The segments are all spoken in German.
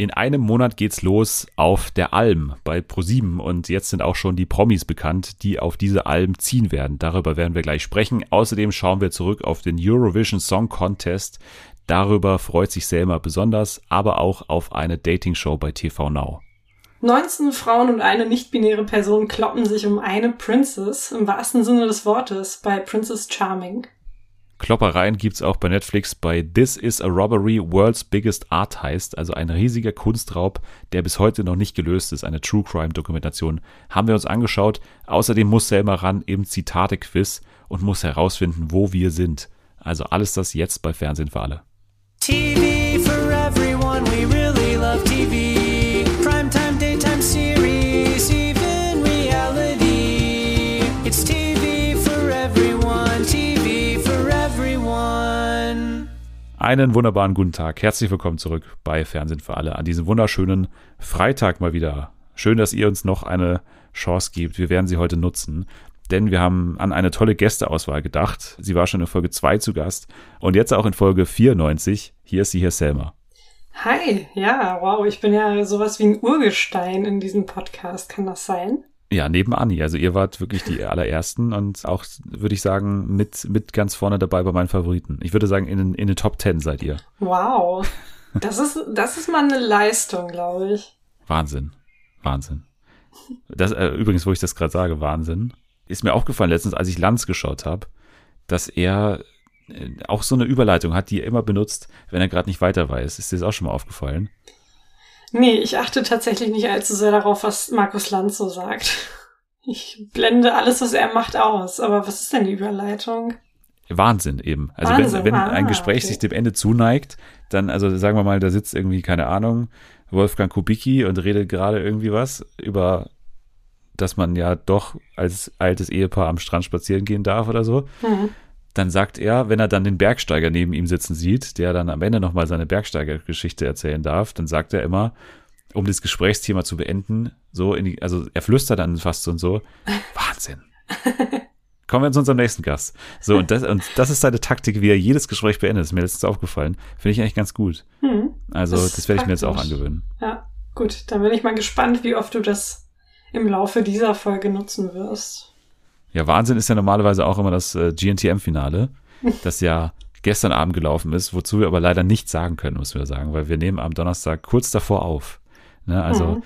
In einem Monat geht's los auf der Alm bei ProSieben und jetzt sind auch schon die Promis bekannt, die auf diese Alm ziehen werden. Darüber werden wir gleich sprechen. Außerdem schauen wir zurück auf den Eurovision Song Contest. Darüber freut sich Selma besonders, aber auch auf eine Dating-Show bei TV Now. 19 Frauen und eine nicht-binäre Person kloppen sich um eine Princess, im wahrsten Sinne des Wortes, bei Princess Charming. Kloppereien gibt's auch bei Netflix bei This is a Robbery, World's Biggest Art heißt, also ein riesiger Kunstraub, der bis heute noch nicht gelöst ist, eine True Crime Dokumentation, haben wir uns angeschaut. Außerdem muss Selma ran im Zitate-Quiz und muss herausfinden, wo wir sind. Also alles das jetzt bei Fernsehen für alle. TV for everyone, we really love TV. Einen wunderbaren guten Tag. Herzlich willkommen zurück bei Fernsehen für alle an diesem wunderschönen Freitag mal wieder. Schön, dass ihr uns noch eine Chance gibt. Wir werden sie heute nutzen, denn wir haben an eine tolle Gästeauswahl gedacht. Sie war schon in Folge 2 zu Gast und jetzt auch in Folge 94. Hier ist sie hier Selma. Hi, ja, wow, ich bin ja sowas wie ein Urgestein in diesem Podcast. Kann das sein? Ja, neben Anni. Also ihr wart wirklich die allerersten und auch, würde ich sagen, mit, mit ganz vorne dabei bei meinen Favoriten. Ich würde sagen, in, den in den Top Ten seid ihr. Wow. Das ist, das ist mal eine Leistung, glaube ich. Wahnsinn. Wahnsinn. Das, äh, übrigens, wo ich das gerade sage, Wahnsinn, ist mir aufgefallen letztens, als ich Lanz geschaut habe, dass er äh, auch so eine Überleitung hat, die er immer benutzt, wenn er gerade nicht weiter weiß. Ist dir das auch schon mal aufgefallen? Nee, ich achte tatsächlich nicht allzu sehr darauf, was Markus Lanz so sagt. Ich blende alles, was er macht, aus. Aber was ist denn die Überleitung? Wahnsinn eben. Also Wahnsinn. wenn, wenn ah, ein Gespräch okay. sich dem Ende zuneigt, dann, also sagen wir mal, da sitzt irgendwie, keine Ahnung, Wolfgang Kubicki und redet gerade irgendwie was über, dass man ja doch als altes Ehepaar am Strand spazieren gehen darf oder so. Mhm dann sagt er, wenn er dann den Bergsteiger neben ihm sitzen sieht, der dann am Ende nochmal seine Bergsteigergeschichte erzählen darf, dann sagt er immer, um das Gesprächsthema zu beenden, so in die, also er flüstert dann fast so und so, Wahnsinn. Kommen wir zu unserem nächsten Gast. So, und das, und das ist seine Taktik, wie er jedes Gespräch beendet. Das ist mir letztens aufgefallen. Finde ich eigentlich ganz gut. Hm, also, das, das werde ich mir jetzt auch angewöhnen. Ja, gut. Dann bin ich mal gespannt, wie oft du das im Laufe dieser Folge nutzen wirst. Ja, Wahnsinn ist ja normalerweise auch immer das äh, GNTM-Finale, das ja gestern Abend gelaufen ist, wozu wir aber leider nichts sagen können, müssen wir sagen, weil wir nehmen am Donnerstag kurz davor auf. Ne? Also mhm.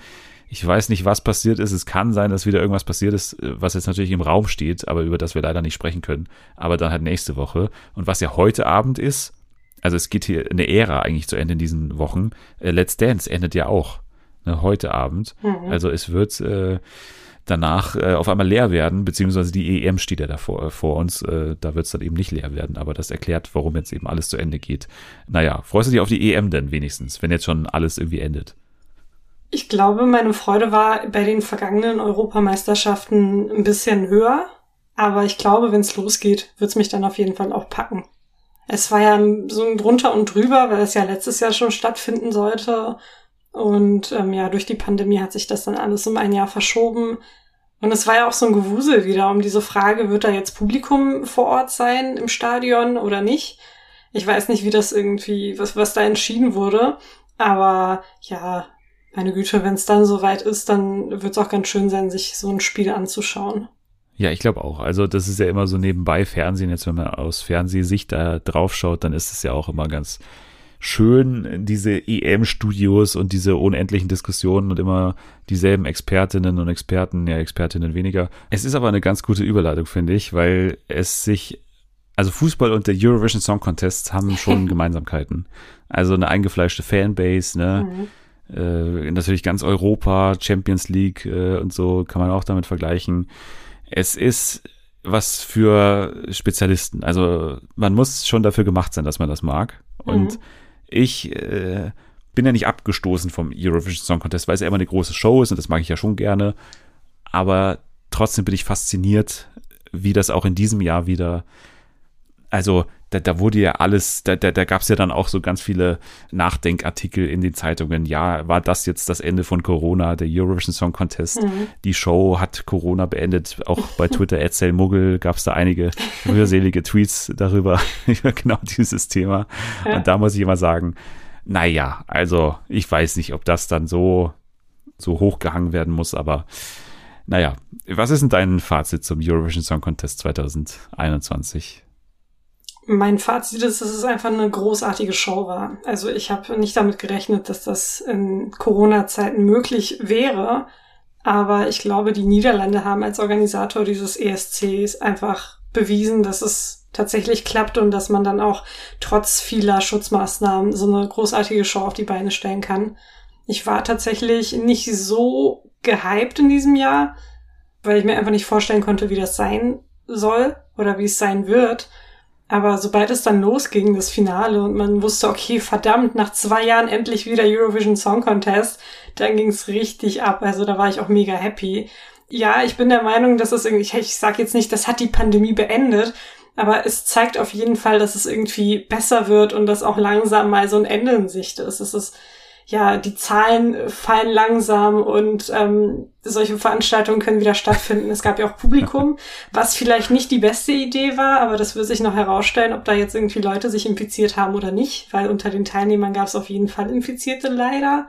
ich weiß nicht, was passiert ist. Es kann sein, dass wieder irgendwas passiert ist, äh, was jetzt natürlich im Raum steht, aber über das wir leider nicht sprechen können. Aber dann halt nächste Woche. Und was ja heute Abend ist, also es geht hier eine Ära eigentlich zu Ende in diesen Wochen. Äh, Let's Dance endet ja auch ne, heute Abend. Mhm. Also es wird äh, danach äh, auf einmal leer werden, beziehungsweise die EM steht ja davor äh, vor uns, äh, da wird es dann eben nicht leer werden, aber das erklärt, warum jetzt eben alles zu Ende geht. Naja, freust du dich auf die EM denn wenigstens, wenn jetzt schon alles irgendwie endet? Ich glaube, meine Freude war bei den vergangenen Europameisterschaften ein bisschen höher, aber ich glaube, wenn es losgeht, wird es mich dann auf jeden Fall auch packen. Es war ja so ein drunter und drüber, weil es ja letztes Jahr schon stattfinden sollte und ähm, ja, durch die Pandemie hat sich das dann alles um ein Jahr verschoben. Und es war ja auch so ein Gewusel wieder um diese Frage, wird da jetzt Publikum vor Ort sein im Stadion oder nicht? Ich weiß nicht, wie das irgendwie, was, was da entschieden wurde. Aber ja, meine Güte, wenn es dann soweit ist, dann wird es auch ganz schön sein, sich so ein Spiel anzuschauen. Ja, ich glaube auch. Also das ist ja immer so nebenbei Fernsehen. Jetzt, wenn man aus Fernsehsicht da drauf schaut, dann ist es ja auch immer ganz schön, diese EM-Studios und diese unendlichen Diskussionen und immer dieselben Expertinnen und Experten, ja, Expertinnen weniger. Es ist aber eine ganz gute Überleitung, finde ich, weil es sich, also Fußball und der Eurovision Song Contest haben schon Gemeinsamkeiten. Also eine eingefleischte Fanbase, ne? Mhm. Äh, natürlich ganz Europa, Champions League äh, und so kann man auch damit vergleichen. Es ist was für Spezialisten. Also man muss schon dafür gemacht sein, dass man das mag. Und mhm. Ich äh, bin ja nicht abgestoßen vom Eurovision Song Contest, weil es ja immer eine große Show ist und das mag ich ja schon gerne. Aber trotzdem bin ich fasziniert, wie das auch in diesem Jahr wieder, also da, da wurde ja alles, da, da, da gab es ja dann auch so ganz viele Nachdenkartikel in den Zeitungen. Ja, war das jetzt das Ende von Corona, der Eurovision Song Contest? Mhm. Die Show hat Corona beendet. Auch bei Twitter, Erzähl Muggel, gab es da einige rührselige Tweets darüber, über genau dieses Thema. Ja. Und da muss ich immer sagen, naja, also ich weiß nicht, ob das dann so, so hochgehangen werden muss, aber naja, was ist denn dein Fazit zum Eurovision Song Contest 2021? Mein Fazit ist, dass es einfach eine großartige Show war. Also ich habe nicht damit gerechnet, dass das in Corona-Zeiten möglich wäre. Aber ich glaube, die Niederlande haben als Organisator dieses ESCs einfach bewiesen, dass es tatsächlich klappt und dass man dann auch trotz vieler Schutzmaßnahmen so eine großartige Show auf die Beine stellen kann. Ich war tatsächlich nicht so gehypt in diesem Jahr, weil ich mir einfach nicht vorstellen konnte, wie das sein soll oder wie es sein wird. Aber sobald es dann losging, das Finale, und man wusste, okay, verdammt, nach zwei Jahren endlich wieder Eurovision Song Contest, dann ging's richtig ab. Also da war ich auch mega happy. Ja, ich bin der Meinung, dass es irgendwie, ich, sag jetzt nicht, das hat die Pandemie beendet, aber es zeigt auf jeden Fall, dass es irgendwie besser wird und dass auch langsam mal so ein Ende in Sicht ist. Es ist ja, die Zahlen fallen langsam und ähm, solche Veranstaltungen können wieder stattfinden. Es gab ja auch Publikum, was vielleicht nicht die beste Idee war, aber das wird sich noch herausstellen, ob da jetzt irgendwie Leute sich infiziert haben oder nicht, weil unter den Teilnehmern gab es auf jeden Fall Infizierte leider.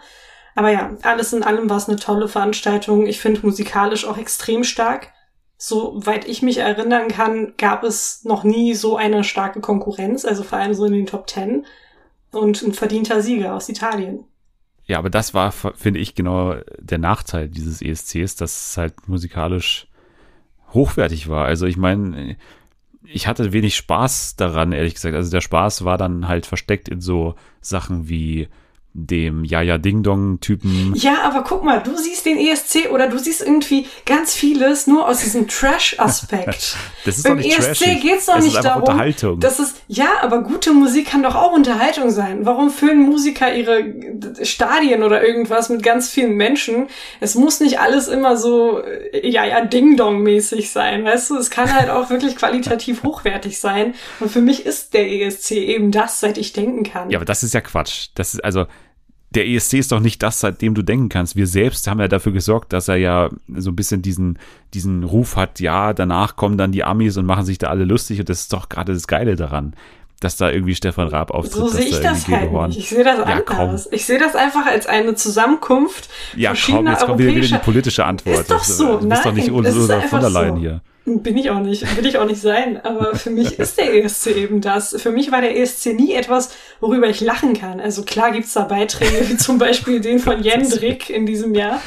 Aber ja, alles in allem war es eine tolle Veranstaltung. Ich finde musikalisch auch extrem stark. Soweit ich mich erinnern kann, gab es noch nie so eine starke Konkurrenz, also vor allem so in den Top Ten. Und ein verdienter Sieger aus Italien. Ja, aber das war, finde ich, genau der Nachteil dieses ESCs, dass es halt musikalisch hochwertig war. Also ich meine, ich hatte wenig Spaß daran, ehrlich gesagt. Also der Spaß war dann halt versteckt in so Sachen wie dem Jaja Ding Dong Typen. Ja, aber guck mal, du siehst den ESC oder du siehst irgendwie ganz vieles nur aus diesem Trash Aspekt. das ist Beim doch nicht ESC trashig. geht's doch es nicht darum, Unterhaltung. Das ist ja, aber gute Musik kann doch auch Unterhaltung sein. Warum füllen Musiker ihre Stadien oder irgendwas mit ganz vielen Menschen? Es muss nicht alles immer so Jaja Ding Dong mäßig sein, weißt du? Es kann halt auch wirklich qualitativ hochwertig sein und für mich ist der ESC eben das, seit ich denken kann. Ja, aber das ist ja Quatsch. Das ist also der ESC ist doch nicht das, seitdem du denken kannst. Wir selbst haben ja dafür gesorgt, dass er ja so ein bisschen diesen, diesen Ruf hat, ja, danach kommen dann die Amis und machen sich da alle lustig und das ist doch gerade das Geile daran dass da irgendwie Stefan Raab auftritt. So sehe ich das halt nicht. Ich sehe das ja, anders. Komm. Ich sehe das einfach als eine Zusammenkunft ja, komm, jetzt kommt wieder, wieder die politische Antwort. Ist doch so. Du bist doch nicht Ursula von der Leyen so. hier. Bin ich auch nicht, will ich auch nicht sein. Aber für mich ist der ESC eben das. Für mich war der ESC nie etwas, worüber ich lachen kann. Also klar gibt's da Beiträge, wie zum Beispiel den von Jendrik in diesem Jahr,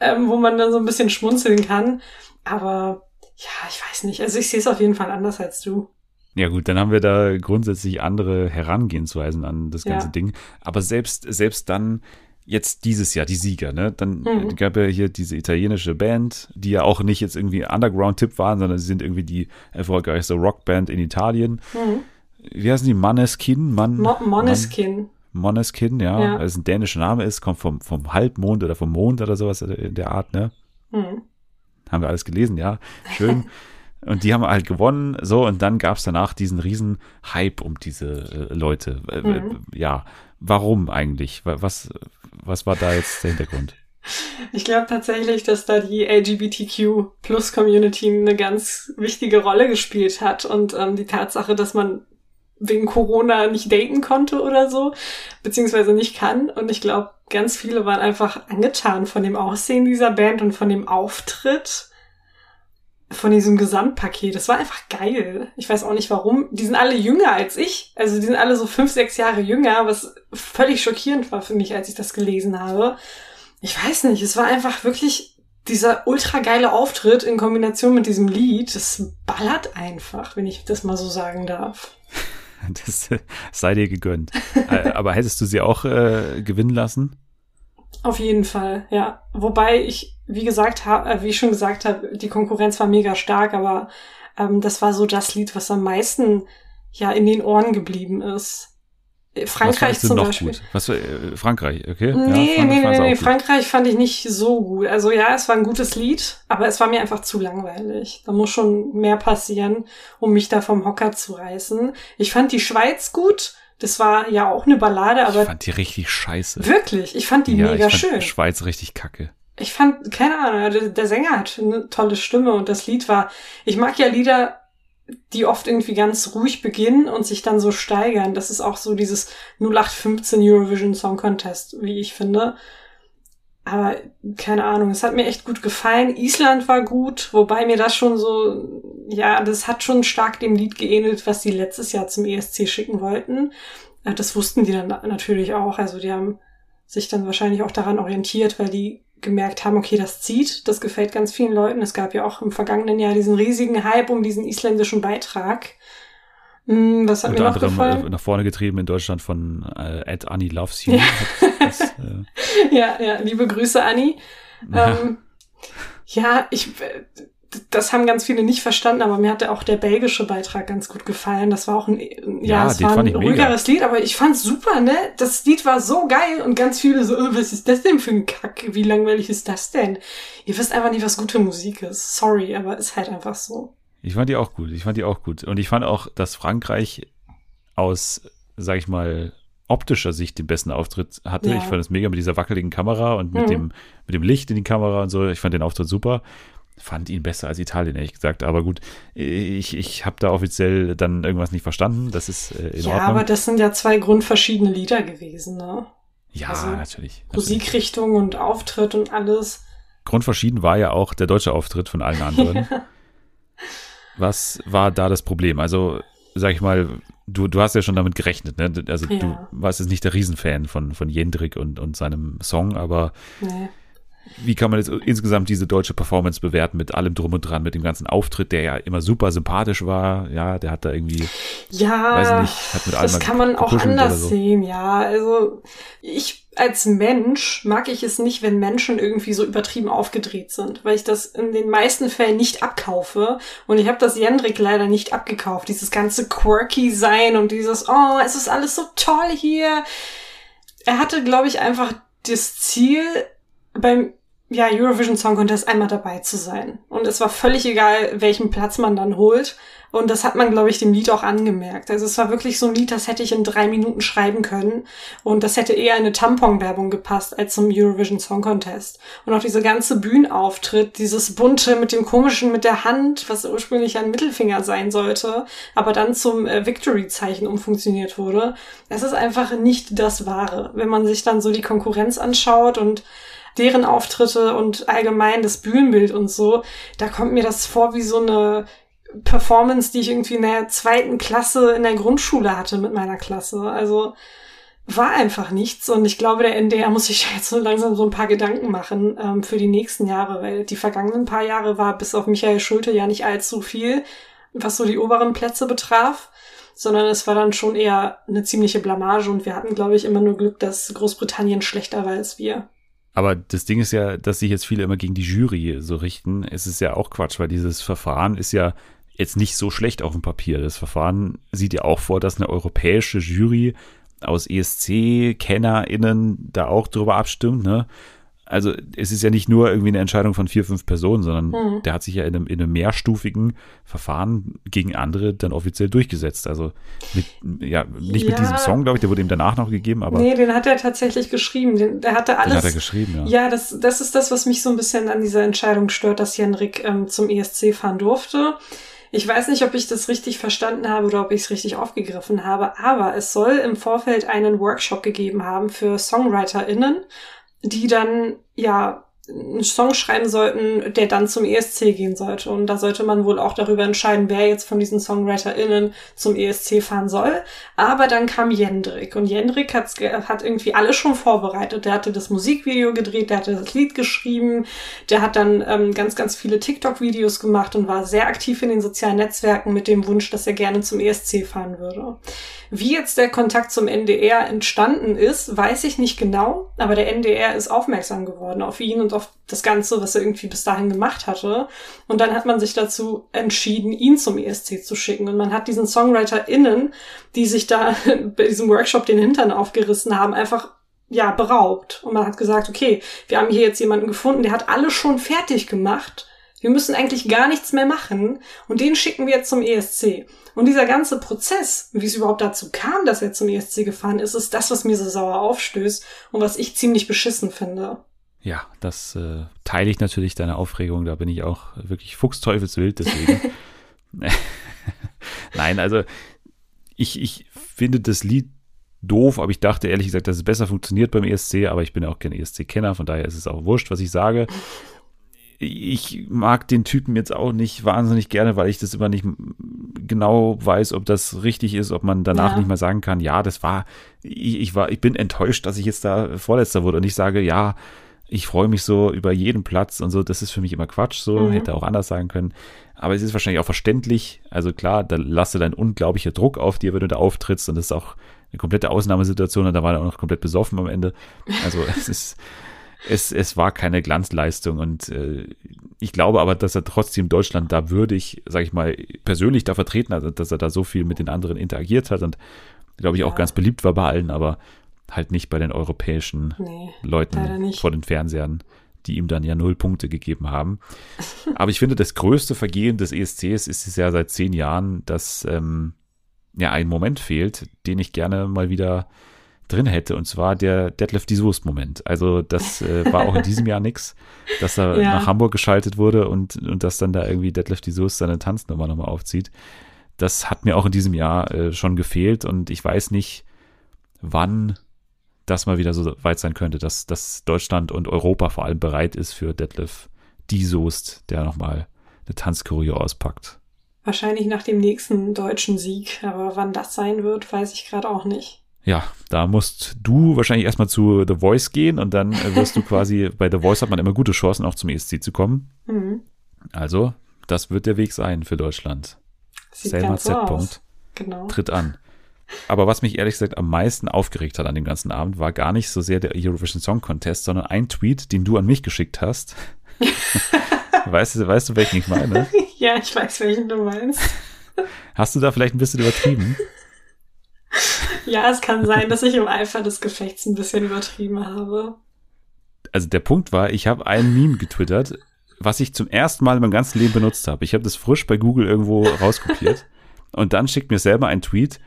ähm, wo man dann so ein bisschen schmunzeln kann. Aber ja, ich weiß nicht. Also ich sehe es auf jeden Fall anders als du. Ja gut, dann haben wir da grundsätzlich andere Herangehensweisen an das ganze ja. Ding. Aber selbst, selbst dann, jetzt dieses Jahr, die Sieger, ne? Dann mhm. gab ja hier diese italienische Band, die ja auch nicht jetzt irgendwie Underground-Tipp waren, sondern sie sind irgendwie die erfolgreichste Rockband in Italien. Mhm. Wie heißen die? Maneskin? Man, Mo Moneskin. Moneskin, ja, ja. Weil es ein dänischer Name ist, kommt vom, vom Halbmond oder vom Mond oder sowas in der Art, ne? Mhm. Haben wir alles gelesen, ja. Schön. Und die haben halt gewonnen, so, und dann gab es danach diesen riesen Hype um diese äh, Leute. Äh, mhm. Ja, warum eigentlich? Was, was war da jetzt der Hintergrund? Ich glaube tatsächlich, dass da die LGBTQ Plus Community eine ganz wichtige Rolle gespielt hat und ähm, die Tatsache, dass man wegen Corona nicht daten konnte oder so, beziehungsweise nicht kann. Und ich glaube, ganz viele waren einfach angetan von dem Aussehen dieser Band und von dem Auftritt von diesem Gesamtpaket. Das war einfach geil. Ich weiß auch nicht warum. Die sind alle jünger als ich. Also die sind alle so fünf, sechs Jahre jünger, was völlig schockierend war für mich, als ich das gelesen habe. Ich weiß nicht, es war einfach wirklich dieser ultra geile Auftritt in Kombination mit diesem Lied. Das ballert einfach, wenn ich das mal so sagen darf. Das sei dir gegönnt. Äh, aber hättest du sie auch äh, gewinnen lassen? Auf jeden Fall, ja. Wobei ich, wie gesagt, hab, äh, wie ich schon gesagt habe, die Konkurrenz war mega stark, aber ähm, das war so das Lied, was am meisten ja in den Ohren geblieben ist. Äh, Frankreich zum Beispiel. Gut? Was äh, Frankreich, okay? Nee, ja, nee, nee, nee, Frankreich fand ich nicht so gut. Also ja, es war ein gutes Lied, aber es war mir einfach zu langweilig. Da muss schon mehr passieren, um mich da vom Hocker zu reißen. Ich fand die Schweiz gut. Das war ja auch eine Ballade, aber. Ich fand die richtig scheiße. Wirklich? Ich fand die ja, mega ich fand schön. Schweiz richtig kacke. Ich fand, keine Ahnung, der, der Sänger hat eine tolle Stimme und das Lied war, ich mag ja Lieder, die oft irgendwie ganz ruhig beginnen und sich dann so steigern. Das ist auch so dieses 0815 Eurovision Song Contest, wie ich finde. Aber keine Ahnung, es hat mir echt gut gefallen. Island war gut, wobei mir das schon so, ja, das hat schon stark dem Lied geähnelt, was die letztes Jahr zum ESC schicken wollten. Äh, das wussten die dann natürlich auch. Also die haben sich dann wahrscheinlich auch daran orientiert, weil die gemerkt haben, okay, das zieht, das gefällt ganz vielen Leuten. Es gab ja auch im vergangenen Jahr diesen riesigen Hype um diesen isländischen Beitrag. Hm, was hat Unter mir noch anderem gefallen? Äh, nach vorne getrieben in Deutschland von äh, Ed Annie Loves You. Ja. Das, äh ja, ja, liebe Grüße, Annie. Ja. Ähm, ja, ich, äh, das haben ganz viele nicht verstanden, aber mir hatte auch der belgische Beitrag ganz gut gefallen. Das war auch ein, ja, ja es war ein ruhigeres Lied, aber ich fand's super, ne? Das Lied war so geil und ganz viele so, oh, was ist das denn für ein Kack? Wie langweilig ist das denn? Ihr wisst einfach nicht, was gute Musik ist. Sorry, aber ist halt einfach so. Ich fand die auch gut. Ich fand die auch gut. Und ich fand auch, dass Frankreich aus, sag ich mal, optischer Sicht den besten Auftritt hatte. Ja. Ich fand es mega mit dieser wackeligen Kamera und mit mhm. dem mit dem Licht in die Kamera und so. Ich fand den Auftritt super fand ihn besser als Italien, ehrlich gesagt. Aber gut, ich, ich habe da offiziell dann irgendwas nicht verstanden. Das ist äh, in ja, Ordnung. Ja, aber das sind ja zwei grundverschiedene Lieder gewesen, ne? Ja, also natürlich, natürlich. Musikrichtung und Auftritt und alles. Grundverschieden war ja auch der deutsche Auftritt von allen anderen. Was war da das Problem? Also, sag ich mal, du, du hast ja schon damit gerechnet, ne? Also ja. du warst jetzt nicht der Riesenfan von, von Jendrik und, und seinem Song, aber nee wie kann man jetzt insgesamt diese deutsche Performance bewerten mit allem drum und dran, mit dem ganzen Auftritt, der ja immer super sympathisch war. Ja, der hat da irgendwie, ja, weiß nicht, hat mit allem das kann man auch anders so. sehen. Ja, also ich als Mensch mag ich es nicht, wenn Menschen irgendwie so übertrieben aufgedreht sind, weil ich das in den meisten Fällen nicht abkaufe. Und ich habe das Jendrik leider nicht abgekauft. Dieses ganze quirky sein und dieses, oh, es ist alles so toll hier. Er hatte, glaube ich, einfach das Ziel, beim ja, Eurovision Song Contest einmal dabei zu sein. Und es war völlig egal, welchen Platz man dann holt. Und das hat man, glaube ich, dem Lied auch angemerkt. Also es war wirklich so ein Lied, das hätte ich in drei Minuten schreiben können. Und das hätte eher eine Tampon-Werbung gepasst als zum Eurovision Song Contest. Und auch diese ganze Bühnenauftritt, dieses bunte mit dem komischen mit der Hand, was ursprünglich ein Mittelfinger sein sollte, aber dann zum äh, Victory-Zeichen umfunktioniert wurde. Es ist einfach nicht das Wahre. Wenn man sich dann so die Konkurrenz anschaut und deren Auftritte und allgemein das Bühnenbild und so, da kommt mir das vor wie so eine Performance, die ich irgendwie in der zweiten Klasse in der Grundschule hatte mit meiner Klasse. Also war einfach nichts und ich glaube, der NDR muss sich jetzt so langsam so ein paar Gedanken machen ähm, für die nächsten Jahre, weil die vergangenen paar Jahre war bis auf Michael Schulte ja nicht allzu viel, was so die oberen Plätze betraf, sondern es war dann schon eher eine ziemliche Blamage und wir hatten, glaube ich, immer nur Glück, dass Großbritannien schlechter war als wir. Aber das Ding ist ja, dass sich jetzt viele immer gegen die Jury so richten. Es ist ja auch Quatsch, weil dieses Verfahren ist ja jetzt nicht so schlecht auf dem Papier. Das Verfahren sieht ja auch vor, dass eine europäische Jury aus ESC-KennerInnen da auch drüber abstimmt, ne? Also es ist ja nicht nur irgendwie eine Entscheidung von vier, fünf Personen, sondern mhm. der hat sich ja in einem, in einem mehrstufigen Verfahren gegen andere dann offiziell durchgesetzt. Also mit, ja, nicht ja. mit diesem Song, glaube ich, der wurde ihm danach noch gegeben, aber. Nee, den hat er tatsächlich geschrieben. Den, der hatte alles. Den hat er geschrieben, ja. Ja, das, das ist das, was mich so ein bisschen an dieser Entscheidung stört, dass Jenrik ähm, zum ESC fahren durfte. Ich weiß nicht, ob ich das richtig verstanden habe oder ob ich es richtig aufgegriffen habe, aber es soll im Vorfeld einen Workshop gegeben haben für SongwriterInnen die dann ja einen Song schreiben sollten, der dann zum ESC gehen sollte. Und da sollte man wohl auch darüber entscheiden, wer jetzt von diesen SongwriterInnen zum ESC fahren soll. Aber dann kam Jendrik. Und Jendrik hat, hat irgendwie alles schon vorbereitet. Der hatte das Musikvideo gedreht, der hatte das Lied geschrieben, der hat dann ähm, ganz, ganz viele TikTok-Videos gemacht und war sehr aktiv in den sozialen Netzwerken mit dem Wunsch, dass er gerne zum ESC fahren würde. Wie jetzt der Kontakt zum NDR entstanden ist, weiß ich nicht genau, aber der NDR ist aufmerksam geworden auf ihn und auf das Ganze, was er irgendwie bis dahin gemacht hatte. Und dann hat man sich dazu entschieden, ihn zum ESC zu schicken. Und man hat diesen SongwriterInnen, die sich da bei diesem Workshop den Hintern aufgerissen haben, einfach ja, beraubt. Und man hat gesagt, okay, wir haben hier jetzt jemanden gefunden, der hat alles schon fertig gemacht. Wir müssen eigentlich gar nichts mehr machen. Und den schicken wir jetzt zum ESC. Und dieser ganze Prozess, wie es überhaupt dazu kam, dass er zum ESC gefahren ist, ist das, was mir so sauer aufstößt und was ich ziemlich beschissen finde. Ja, das äh, teile ich natürlich deine Aufregung. Da bin ich auch wirklich fuchsteufelswild, deswegen. Nein, also ich, ich finde das Lied doof, aber ich dachte ehrlich gesagt, dass es besser funktioniert beim ESC, aber ich bin auch kein ESC-Kenner, von daher ist es auch wurscht, was ich sage. Ich mag den Typen jetzt auch nicht wahnsinnig gerne, weil ich das immer nicht genau weiß, ob das richtig ist, ob man danach ja. nicht mehr sagen kann, ja, das war, ich, ich war, ich bin enttäuscht, dass ich jetzt da Vorletzter wurde und ich sage, ja, ich freue mich so über jeden Platz und so, das ist für mich immer Quatsch, so, mhm. hätte auch anders sagen können. Aber es ist wahrscheinlich auch verständlich. Also klar, da lasse dein unglaublicher Druck auf dir, wenn du da auftrittst und das ist auch eine komplette Ausnahmesituation und da war er auch noch komplett besoffen am Ende. Also es ist, es, es war keine Glanzleistung und äh, ich glaube aber, dass er trotzdem Deutschland da würdig, sag ich mal, persönlich da vertreten hat, dass er da so viel mit den anderen interagiert hat und glaube ich auch ja. ganz beliebt war bei allen, aber halt nicht bei den europäischen nee, Leuten vor den Fernsehern, die ihm dann ja null Punkte gegeben haben. Aber ich finde, das größte Vergehen des ESCs ist es ja seit zehn Jahren, dass ähm, ja ein Moment fehlt, den ich gerne mal wieder drin hätte, und zwar der Deadlift die Soest-Moment. Also das äh, war auch in diesem Jahr nix, dass er ja. nach Hamburg geschaltet wurde und, und dass dann da irgendwie Deadlift die Soest seine Tanznummer nochmal aufzieht. Das hat mir auch in diesem Jahr äh, schon gefehlt und ich weiß nicht, wann das mal wieder so weit sein könnte, dass, dass Deutschland und Europa vor allem bereit ist für Detlef die Soest, der nochmal eine Tanzchoreo auspackt. Wahrscheinlich nach dem nächsten deutschen Sieg, aber wann das sein wird, weiß ich gerade auch nicht. Ja, da musst du wahrscheinlich erstmal zu The Voice gehen und dann wirst du quasi, bei The Voice hat man immer gute Chancen, auch zum ESC zu kommen. Mhm. Also, das wird der Weg sein für Deutschland. Sieht Selma Z. So genau. tritt an. Aber was mich ehrlich gesagt am meisten aufgeregt hat an dem ganzen Abend, war gar nicht so sehr der Eurovision Song Contest, sondern ein Tweet, den du an mich geschickt hast. weißt, du, weißt du, welchen ich meine? Ja, ich weiß, welchen du meinst. Hast du da vielleicht ein bisschen übertrieben? Ja, es kann sein, dass ich im Eifer des Gefechts ein bisschen übertrieben habe. Also der Punkt war, ich habe ein Meme getwittert, was ich zum ersten Mal in meinem ganzen Leben benutzt habe. Ich habe das frisch bei Google irgendwo rauskopiert und dann schickt mir selber ein Tweet,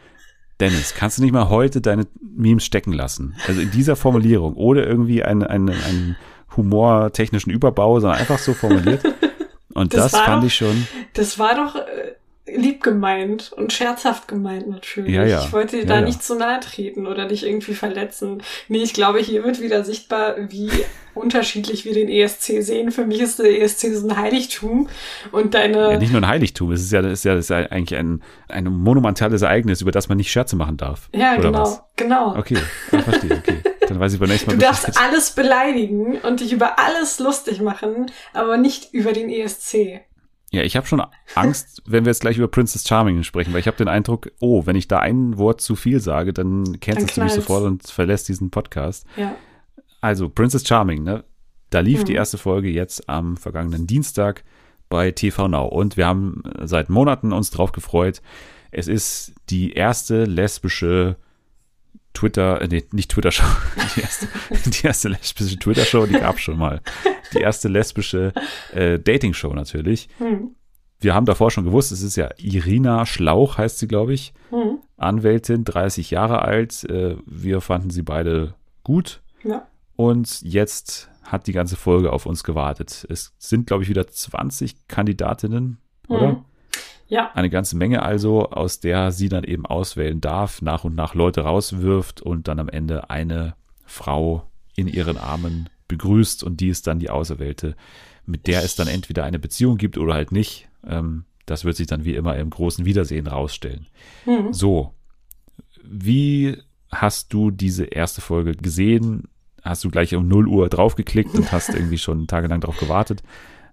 Dennis, kannst du nicht mal heute deine Memes stecken lassen? Also in dieser Formulierung, ohne irgendwie einen, einen, einen humortechnischen Überbau, sondern einfach so formuliert. Und das, das fand doch, ich schon. Das war doch äh, lieb gemeint und scherzhaft gemeint natürlich. Ja, ja. Ich wollte dir ja, da ja. nicht zu nahe treten oder dich irgendwie verletzen. Nee, ich glaube, hier wird wieder sichtbar, wie unterschiedlich wir den ESC sehen. Für mich ist der ESC so ein Heiligtum und deine. Ja, nicht nur ein Heiligtum, es ist ja, es ist ja, es ist ja eigentlich ein, ein monumentales Ereignis, über das man nicht Scherze machen darf. Ja, genau, was? genau. Okay, ich verstehe, okay. Dann weiß ich beim nächsten Mal. Du darfst alles beleidigen und dich über alles lustig machen, aber nicht über den ESC. Ja, ich habe schon Angst, wenn wir jetzt gleich über Princess Charming sprechen, weil ich habe den Eindruck, oh, wenn ich da ein Wort zu viel sage, dann cancelst du mich sofort und verlässt diesen Podcast. Ja. Also, Princess Charming, ne? Da lief mhm. die erste Folge jetzt am vergangenen Dienstag bei TV Now und wir haben seit Monaten uns drauf gefreut. Es ist die erste lesbische Twitter, äh, nee, nicht Twitter-Show, die erste, die erste lesbische Twitter-Show, die gab schon mal. Die erste lesbische äh, Dating-Show natürlich. Hm. Wir haben davor schon gewusst, es ist ja Irina Schlauch, heißt sie, glaube ich. Hm. Anwältin, 30 Jahre alt. Äh, wir fanden sie beide gut. Ja. Und jetzt hat die ganze Folge auf uns gewartet. Es sind, glaube ich, wieder 20 Kandidatinnen, oder? Ja. Eine ganze Menge also, aus der sie dann eben auswählen darf, nach und nach Leute rauswirft und dann am Ende eine Frau in ihren Armen begrüßt und die ist dann die Auserwählte, mit der es dann entweder eine Beziehung gibt oder halt nicht. Ähm, das wird sich dann wie immer im großen Wiedersehen rausstellen. Mhm. So, wie hast du diese erste Folge gesehen? Hast du gleich um 0 Uhr draufgeklickt und hast irgendwie schon tagelang darauf gewartet?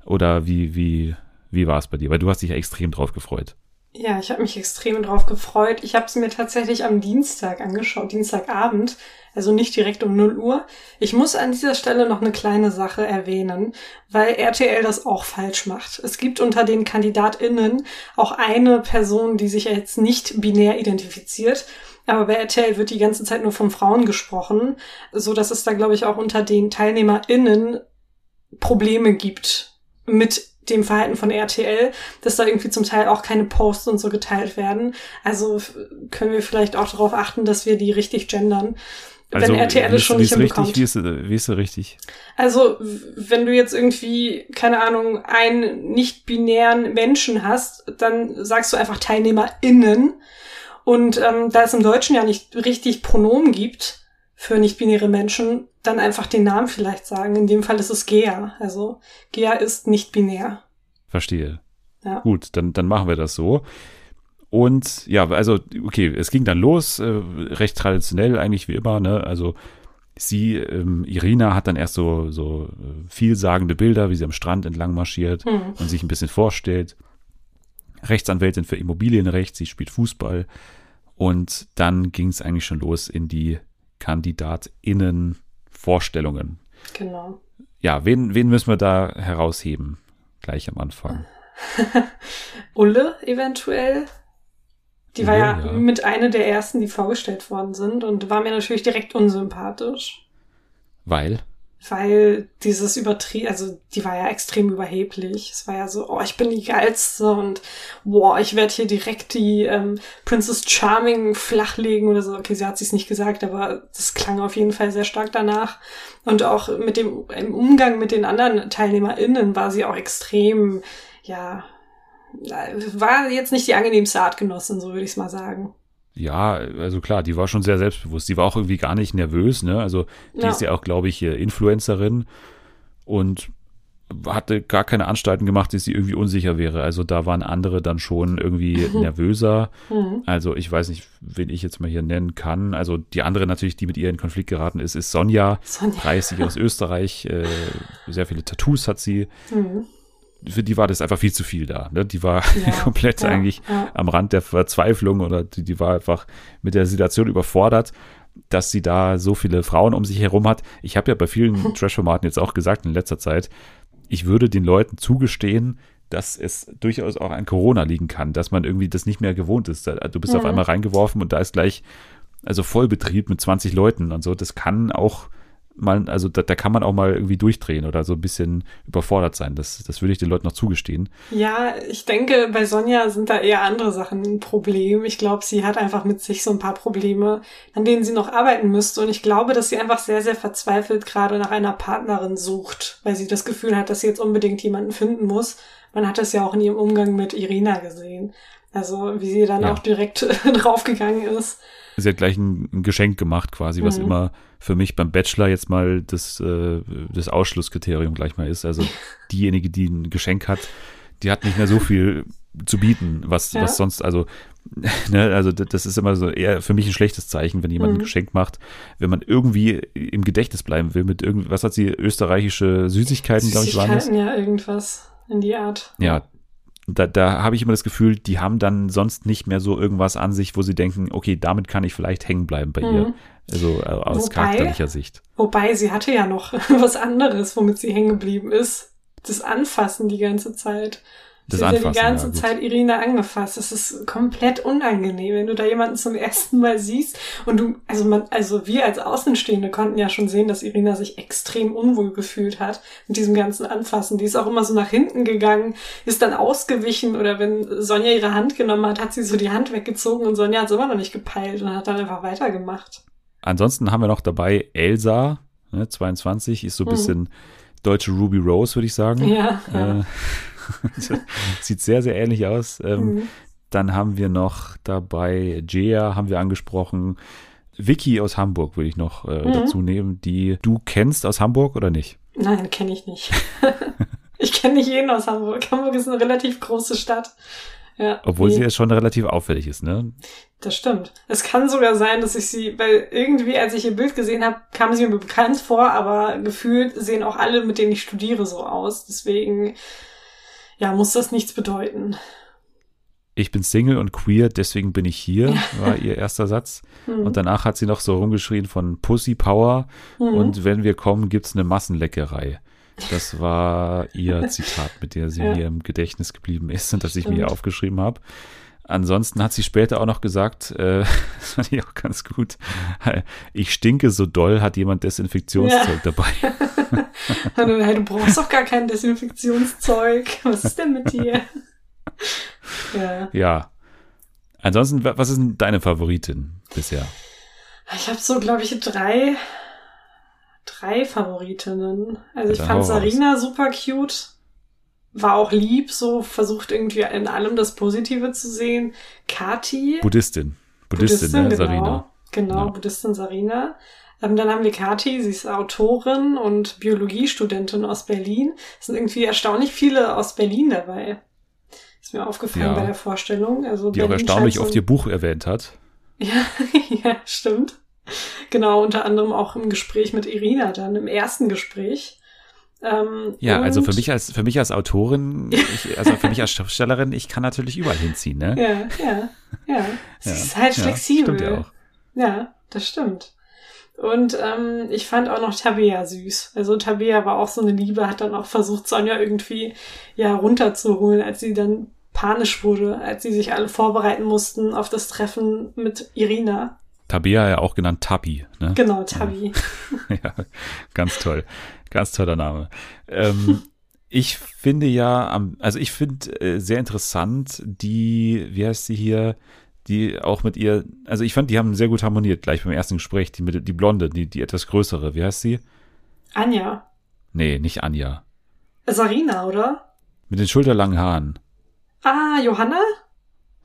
Oder wie, wie, wie war es bei dir? Weil du hast dich ja extrem drauf gefreut. Ja, ich habe mich extrem drauf gefreut. Ich habe es mir tatsächlich am Dienstag angeschaut, Dienstagabend, also nicht direkt um 0 Uhr. Ich muss an dieser Stelle noch eine kleine Sache erwähnen, weil RTL das auch falsch macht. Es gibt unter den KandidatInnen auch eine Person, die sich jetzt nicht binär identifiziert. Aber bei RTL wird die ganze Zeit nur von Frauen gesprochen, so dass es da, glaube ich, auch unter den TeilnehmerInnen Probleme gibt mit dem Verhalten von RTL, dass da irgendwie zum Teil auch keine Posts und so geteilt werden. Also können wir vielleicht auch darauf achten, dass wir die richtig gendern. Also, wenn RTL wie es ist- schon wie nicht ist richtig, wie ist, wie ist richtig? Also, wenn du jetzt irgendwie, keine Ahnung, einen nicht-binären Menschen hast, dann sagst du einfach TeilnehmerInnen. Und ähm, da es im Deutschen ja nicht richtig Pronomen gibt für nicht-binäre Menschen, dann einfach den Namen vielleicht sagen. In dem Fall ist es Gea. Also, Gea ist nicht binär. Verstehe. Ja. Gut, dann, dann machen wir das so. Und ja, also, okay, es ging dann los, äh, recht traditionell eigentlich wie immer, ne? Also sie, ähm, Irina hat dann erst so, so äh, vielsagende Bilder, wie sie am Strand entlang marschiert Hm. und sich ein bisschen vorstellt. Rechtsanwältin für Immobilienrecht, sie spielt Fußball. Und dann ging es eigentlich schon los in die KandidatInnen-Vorstellungen. Genau. Ja, wen, wen müssen wir da herausheben? Gleich am Anfang. Ulle eventuell. Die war Ulle, ja, ja. mit einer der ersten, die vorgestellt worden sind und war mir natürlich direkt unsympathisch. Weil, Weil dieses übertrieben, also die war ja extrem überheblich. Es war ja so, oh, ich bin die geilste und boah, ich werde hier direkt die ähm, Princess Charming flachlegen oder so. Okay, sie hat sich's nicht gesagt, aber das klang auf jeden Fall sehr stark danach. Und auch mit dem im Umgang mit den anderen TeilnehmerInnen war sie auch extrem, ja, war jetzt nicht die angenehmste Artgenossin, so würde ich es mal sagen. Ja, also klar, die war schon sehr selbstbewusst. Die war auch irgendwie gar nicht nervös, ne? Also die Ja. ist ja auch, glaube ich, Influencerin und hatte gar keine Anstalten gemacht, dass sie irgendwie unsicher wäre. Also da waren andere dann schon irgendwie nervöser. Mhm. Also ich weiß nicht, wen ich jetzt mal hier nennen kann. Also die andere natürlich, die mit ihr in Konflikt geraten ist, ist Sonja, Sonja. 30 aus Österreich. Äh, sehr viele Tattoos hat sie. Mhm. Für die war das einfach viel zu viel da. Ne? Die war Ja, komplett ja, eigentlich ja. am Rand der Verzweiflung oder die, die war einfach mit der Situation überfordert, dass sie da so viele Frauen um sich herum hat. Ich habe ja bei vielen Trash-Formaten jetzt auch gesagt in letzter Zeit, ich würde den Leuten zugestehen, dass es durchaus auch an Corona liegen kann, dass man irgendwie das nicht mehr gewohnt ist. Du bist auf Mhm. einmal reingeworfen und da ist gleich also Vollbetrieb mit 20 Leuten und so. Das kann auch mal, also da, da kann man auch mal irgendwie durchdrehen oder so ein bisschen überfordert sein. Das, das würde ich den Leuten noch zugestehen. Ja, ich denke, bei Sonja sind da eher andere Sachen ein Problem. Ich glaube, sie hat einfach mit sich so ein paar Probleme, an denen sie noch arbeiten müsste. Und ich glaube, dass sie einfach sehr, sehr verzweifelt gerade nach einer Partnerin sucht, weil sie das Gefühl hat, dass sie jetzt unbedingt jemanden finden muss. Man hat das ja auch in ihrem Umgang mit Irina gesehen. Also, wie sie dann Ja. auch direkt draufgegangen ist. sie hat gleich ein, ein Geschenk gemacht quasi, was Mhm. immer für mich beim Bachelor jetzt mal das, äh, das Ausschlusskriterium gleich mal ist. Also diejenige, die ein Geschenk hat, die hat nicht mehr so viel zu bieten, was, Ja. was sonst, also, ne, also das ist immer so eher für mich ein schlechtes Zeichen, wenn jemand Mhm. ein Geschenk macht, wenn man irgendwie im Gedächtnis bleiben will mit irgendwie, was hat sie, österreichische Süßigkeiten, glaube ich, waren das? Süßigkeiten, ja, irgendwas in die Art. Ja, da, da habe ich immer das Gefühl, die haben dann sonst nicht mehr so irgendwas an sich, wo sie denken, okay, damit kann ich vielleicht hängen bleiben bei ihr. Mhm. Also äh, aus Wobei- charakterlicher Sicht. Wobei, sie hatte ja noch was anderes, womit sie hängen geblieben ist. Das Anfassen die ganze Zeit. Das sie hat ja die Anfassen, ganze ja. Zeit Irina angefasst. Das ist komplett unangenehm, wenn du da jemanden zum ersten Mal siehst. Und du, also man, also wir als Außenstehende konnten ja schon sehen, dass Irina sich extrem unwohl gefühlt hat mit diesem ganzen Anfassen. Die ist auch immer so nach hinten gegangen, ist dann ausgewichen oder wenn Sonja ihre Hand genommen hat, hat sie so die Hand weggezogen und Sonja hat es immer noch nicht gepeilt und hat dann einfach weitergemacht. Ansonsten haben wir noch dabei Elsa, ne, 22, ist so ein Mhm. bisschen deutsche Ruby Rose, würde ich sagen. Ja, ja. Äh, sieht sehr, sehr ähnlich aus. Ähm, Mhm. Dann haben wir noch dabei Jea, haben wir angesprochen. Vicky aus Hamburg würde ich noch äh, Mhm. dazu nehmen, die du kennst aus Hamburg oder nicht? Nein, kenne ich nicht. ich kenne nicht jeden aus Hamburg. Hamburg ist eine relativ große Stadt. Ja, Obwohl nee, sie jetzt schon relativ auffällig ist, ne? Das stimmt. Es kann sogar sein, dass ich sie, weil irgendwie, als ich ihr Bild gesehen habe, kam sie mir bekannt vor, aber gefühlt sehen auch alle, mit denen ich studiere, so aus. Deswegen, ja, muss das nichts bedeuten. Ich bin Single und queer, deswegen bin ich hier, war ihr erster Satz. Hm. Und danach hat sie noch so rumgeschrien von Pussy Power Mhm. und wenn wir kommen, gibt's eine Massenleckerei. Das war ihr Zitat, mit der sie Ja. mir im Gedächtnis geblieben ist und das ich mir aufgeschrieben habe. Ansonsten hat sie später auch noch gesagt, äh, das fand ich auch ganz gut, ich stinke so doll, hat jemand Desinfektionszeug dabei. du, brauchst doch gar kein Desinfektionszeug. Was ist denn mit dir? ja. Ja. Ansonsten, wa- was ist denn deine Favoritin bisher? Ich habe so, glaube ich, drei, drei Favoritinnen. Also ich fand. Sarina super cute. War auch lieb, so versucht irgendwie in allem das Positive zu sehen. Kati. Buddhistin. Buddhistin, ne? genau. Sarina. Genau, Ja. Buddhistin Sarina. Ähm, dann haben wir Kati, sie ist Autorin und Biologiestudentin aus Berlin. Es sind irgendwie erstaunlich viele aus Berlin dabei. Ist mir aufgefallen Ja. bei der Vorstellung. Also Die auch Berlin erstaunlich scheint so oft ihr Buch erwähnt hat. Ja, ja, stimmt. Genau, unter anderem auch im Gespräch mit Irina dann, im ersten Gespräch. Ähm, Ja, also für mich als für mich als Autorin, ich, also für mich als Schriftstellerin, ich kann natürlich überall hinziehen, ne? Ja, ja, ja. Sie Ja, ist halt ja, flexibel. Stimmt ja auch. Ja, das stimmt. Und ähm, ich fand auch noch Tabea süß. Also Tabea war auch so eine Liebe, hat dann auch versucht, Sonja irgendwie ja runterzuholen, als sie dann panisch wurde, als sie sich alle vorbereiten mussten auf das Treffen mit Irina. Tabea ja auch genannt Tabi, ne? Genau, Tabi. ja, ganz toll. Ganz toller Name. Ähm, ich finde ja, also ich finde äh, sehr interessant, die, wie heißt sie hier, die auch mit ihr, also ich fand, die haben sehr gut harmoniert, gleich beim ersten Gespräch, die, mit, die Blonde, die, die etwas größere, wie heißt sie? Anja. Nee, nicht Anja. Sarina, oder? Mit den schulterlangen Haaren. Ah, Johanna?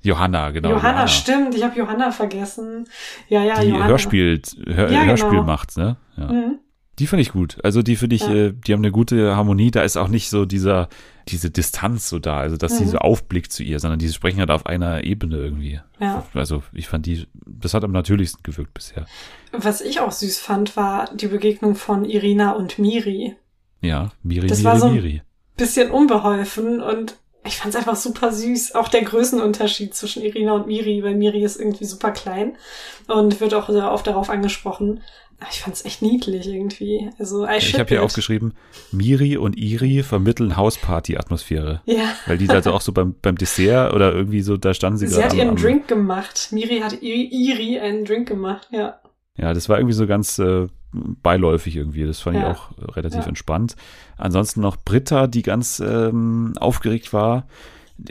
Johanna, genau. Johanna, stimmt. Ich habe Johanna vergessen. Ja, ja, Die Johanna. Hörspiel, Hör, Ja, Hörspiel genau. macht, ne? Ja. Mhm. Die finde ich gut. Also die finde ich, Ja. äh, die haben eine gute Harmonie. Da ist auch nicht so dieser, diese Distanz so da, also dass sie Mhm. so aufblickt zu ihr, sondern die sprechen halt auf einer Ebene irgendwie. Ja. Also ich fand die, das hat am natürlichsten gewirkt bisher. Was ich auch süß fand, war die Begegnung von Irina und Miri. Ja, Miri, Das Miri, war so ein- Miri. Bisschen unbeholfen und ich fand es einfach super süß. Auch der Größenunterschied zwischen Irina und Miri, weil Miri ist irgendwie super klein und wird auch sehr oft darauf angesprochen. Ich fand es echt niedlich irgendwie. Also Ich habe hier aufgeschrieben, Miri und Iri vermitteln Hausparty-Atmosphäre. Ja, Weil die also auch so beim, beim Dessert oder irgendwie so, da standen sie, sie gerade hat am- ihren am- Drink gemacht. Miri hat Iri einen Drink gemacht, ja. Ja, das war irgendwie so ganz äh, beiläufig irgendwie. Das fand Ja. ich auch relativ Ja. entspannt. Ansonsten noch Britta, die ganz ähm, aufgeregt war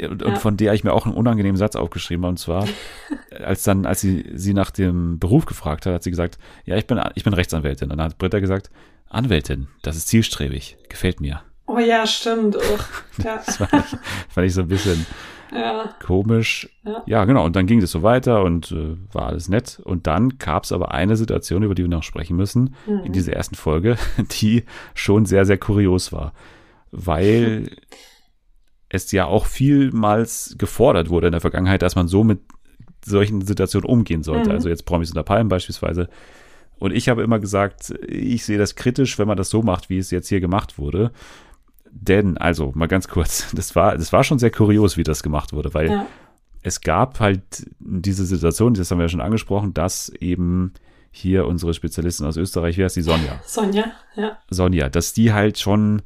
und Ja. von der ich mir auch einen unangenehmen Satz aufgeschrieben habe. Und zwar, als dann, als sie sie nach dem Beruf gefragt hat, hat sie gesagt, ja, ich bin, ich bin Rechtsanwältin. Und dann hat Britta gesagt, Anwältin, das ist zielstrebig, gefällt mir. Oh ja, stimmt. Oh. Ja, Das fand ich, fand ich so ein bisschen ja, komisch. Ja. Ja, genau. Und dann ging das so weiter und äh, war alles nett. Und dann gab es aber eine Situation, über die wir noch sprechen müssen, Mhm. in dieser ersten Folge, die schon sehr, sehr kurios war. Weil es ja auch vielmals gefordert wurde in der Vergangenheit, dass man so mit solchen Situationen umgehen sollte. Mhm. Also jetzt Promis unter Palmen beispielsweise. Und ich habe immer gesagt, ich sehe das kritisch, wenn man das so macht, wie es jetzt hier gemacht wurde. Denn, also mal ganz kurz, das war, das war schon sehr kurios, wie das gemacht wurde, weil ja. es gab halt diese Situation, das haben wir ja schon angesprochen, dass eben hier unsere Spezialistin aus Österreich, wie heißt die Sonja? Sonja, ja. Sonja, dass die halt schon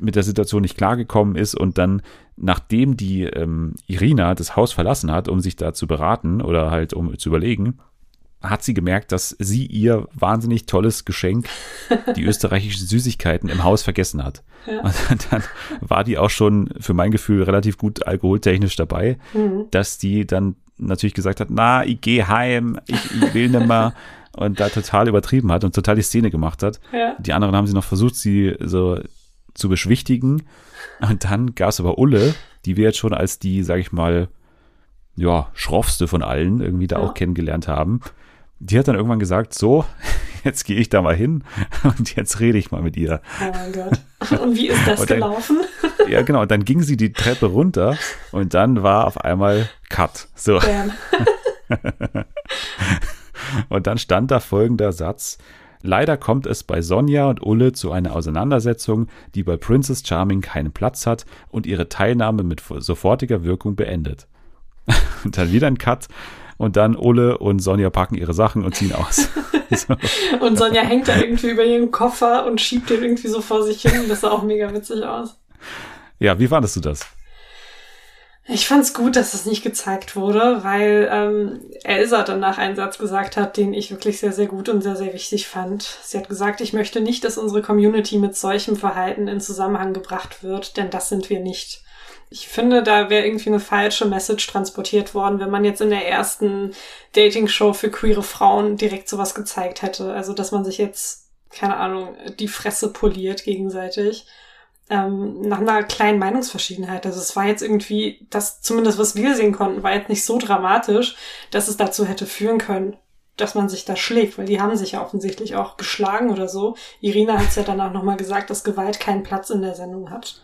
mit der Situation nicht klargekommen ist und dann, nachdem die ähm, Irina das Haus verlassen hat, um sich da zu beraten oder halt um zu überlegen, hat sie gemerkt, dass sie ihr wahnsinnig tolles Geschenk, die österreichischen Süßigkeiten, im Haus vergessen hat. Ja. Und dann war die auch schon für mein Gefühl relativ gut alkoholtechnisch dabei, Mhm. dass die dann natürlich gesagt hat, na, ich gehe heim, ich, ich will nicht mehr und da total übertrieben hat und total die Szene gemacht hat. Ja. Die anderen haben sie noch versucht, sie so zu beschwichtigen. Und dann gab es aber Ulle, die wir jetzt schon als die, sag ich mal, ja, schroffste von allen irgendwie da Ja. auch kennengelernt haben. Die hat dann irgendwann gesagt, so, jetzt gehe ich da mal hin und jetzt rede ich mal mit ihr. Oh mein Gott. Und wie ist das dann- gelaufen? Ja, genau. Und dann ging sie die Treppe runter und dann war auf einmal Cut. So. Bam. Und dann stand da folgender Satz. Leider kommt es bei Sonja und Ulle zu einer Auseinandersetzung, die bei Princess Charming keinen Platz hat und ihre Teilnahme mit sofortiger Wirkung beendet. Und dann wieder ein Cut und dann Ulle und Sonja packen ihre Sachen und ziehen aus. so. Und Sonja hängt da irgendwie über ihren Koffer und schiebt den irgendwie so vor sich hin. Das sah auch mega witzig aus. Ja, wie fandest du das? Ich fand's gut, dass das nicht gezeigt wurde, weil ähm, Elsa danach einen Satz gesagt hat, den ich wirklich sehr, sehr gut und sehr, sehr wichtig fand. Sie hat gesagt, ich möchte nicht, dass unsere Community mit solchem Verhalten in Zusammenhang gebracht wird, denn das sind wir nicht. Ich finde, da wäre irgendwie eine falsche Message transportiert worden, wenn man jetzt in der ersten Dating-Show für queere Frauen direkt sowas gezeigt hätte. Also, dass man sich jetzt, keine Ahnung, die Fresse poliert gegenseitig. Ähm, nach einer kleinen Meinungsverschiedenheit. Also es war jetzt irgendwie, das zumindest was wir sehen konnten, war jetzt nicht so dramatisch, dass es dazu hätte führen können, dass man sich da schlägt, weil die haben sich ja offensichtlich auch geschlagen oder so. Irina hat es ja danach nochmal gesagt, dass Gewalt keinen Platz in der Sendung hat.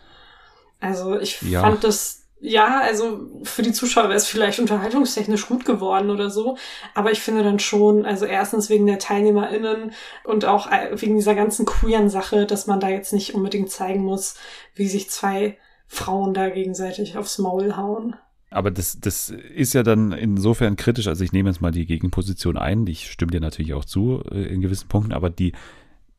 Also ich ja. fand das, ja, also für die Zuschauer wäre es vielleicht unterhaltungstechnisch gut geworden oder so. Aber ich finde dann schon, also erstens wegen der TeilnehmerInnen und auch wegen dieser ganzen queeren Sache, dass man da jetzt nicht unbedingt zeigen muss, wie sich zwei Frauen da gegenseitig aufs Maul hauen. Aber das, das ist ja dann insofern kritisch. Also ich nehme jetzt mal die Gegenposition ein. Ich stimme dir natürlich auch zu äh, in gewissen Punkten, aber die,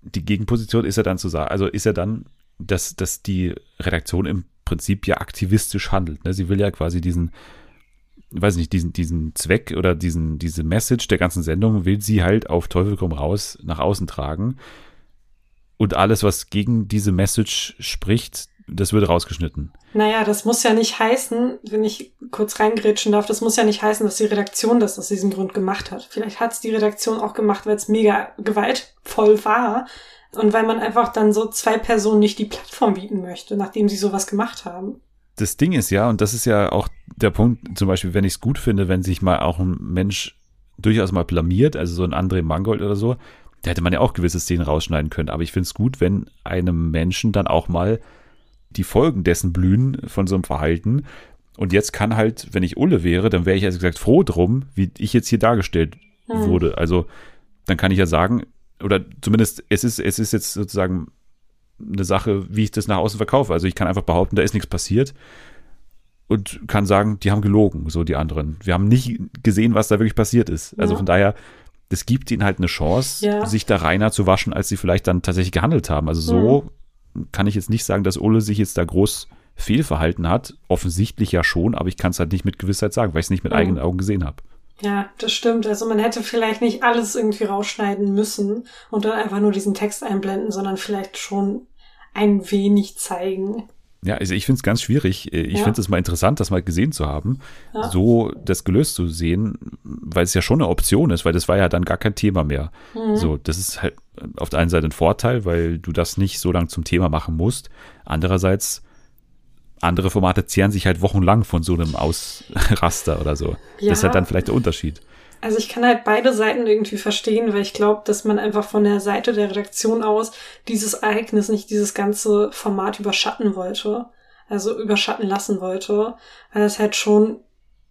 die Gegenposition ist ja dann zu sagen, also ist ja dann dass, dass die Redaktion im Prinzip ja aktivistisch handelt. Ne? Sie will ja quasi diesen, weiß nicht, diesen, diesen Zweck oder diesen, diese Message der ganzen Sendung will sie halt auf Teufel komm raus nach außen tragen. Und alles, was gegen diese Message spricht, das wird rausgeschnitten. Naja, das muss ja nicht heißen, wenn ich kurz reingrätschen darf, das muss ja nicht heißen, dass die Redaktion das aus diesem Grund gemacht hat. Vielleicht hat es die Redaktion auch gemacht, weil es mega gewaltvoll war. Und weil man einfach dann so zwei Personen nicht die Plattform bieten möchte, nachdem sie sowas gemacht haben. Das Ding ist ja, und das ist ja auch der Punkt, zum Beispiel, wenn ich es gut finde, wenn sich mal auch ein Mensch durchaus mal blamiert, also so ein André Mangold oder so, da hätte man ja auch gewisse Szenen rausschneiden können. Aber ich finde es gut, wenn einem Menschen dann auch mal die Folgen dessen blühen von so einem Verhalten. Und jetzt kann halt, wenn ich Ulle wäre, dann wäre ich also gesagt froh drum, wie ich jetzt hier dargestellt hm. wurde. Also dann kann ich ja sagen, oder zumindest es ist, es ist jetzt sozusagen eine Sache, wie ich das nach außen verkaufe. Also ich kann einfach behaupten, da ist nichts passiert und kann sagen, die haben gelogen, so die anderen. Wir haben nicht gesehen, was da wirklich passiert ist. Also ja. von daher, es gibt ihnen halt eine Chance, ja. sich da reiner zu waschen, als sie vielleicht dann tatsächlich gehandelt haben. Also so mhm. kann ich jetzt nicht sagen, dass Ole sich jetzt da groß fehlverhalten hat. Offensichtlich ja schon, aber ich kann es halt nicht mit Gewissheit sagen, weil ich es nicht mit mhm. eigenen Augen gesehen habe. Ja, das stimmt. Also man hätte vielleicht nicht alles irgendwie rausschneiden müssen und dann einfach nur diesen Text einblenden, sondern vielleicht schon ein wenig zeigen. Ja, also ich finde es ganz schwierig. Ich ja. finde es mal interessant, das mal gesehen zu haben, ja. so das gelöst zu sehen, weil es ja schon eine Option ist, weil das war ja dann gar kein Thema mehr. Mhm. So, das ist halt auf der einen Seite ein Vorteil, weil du das nicht so lange zum Thema machen musst. Andererseits andere Formate zehren sich halt wochenlang von so einem Ausraster oder so. Ja. Das ist halt dann vielleicht der Unterschied. Also ich kann halt beide Seiten irgendwie verstehen, weil ich glaube, dass man einfach von der Seite der Redaktion aus dieses Ereignis nicht dieses ganze Format überschatten wollte. Also überschatten lassen wollte, weil das halt schon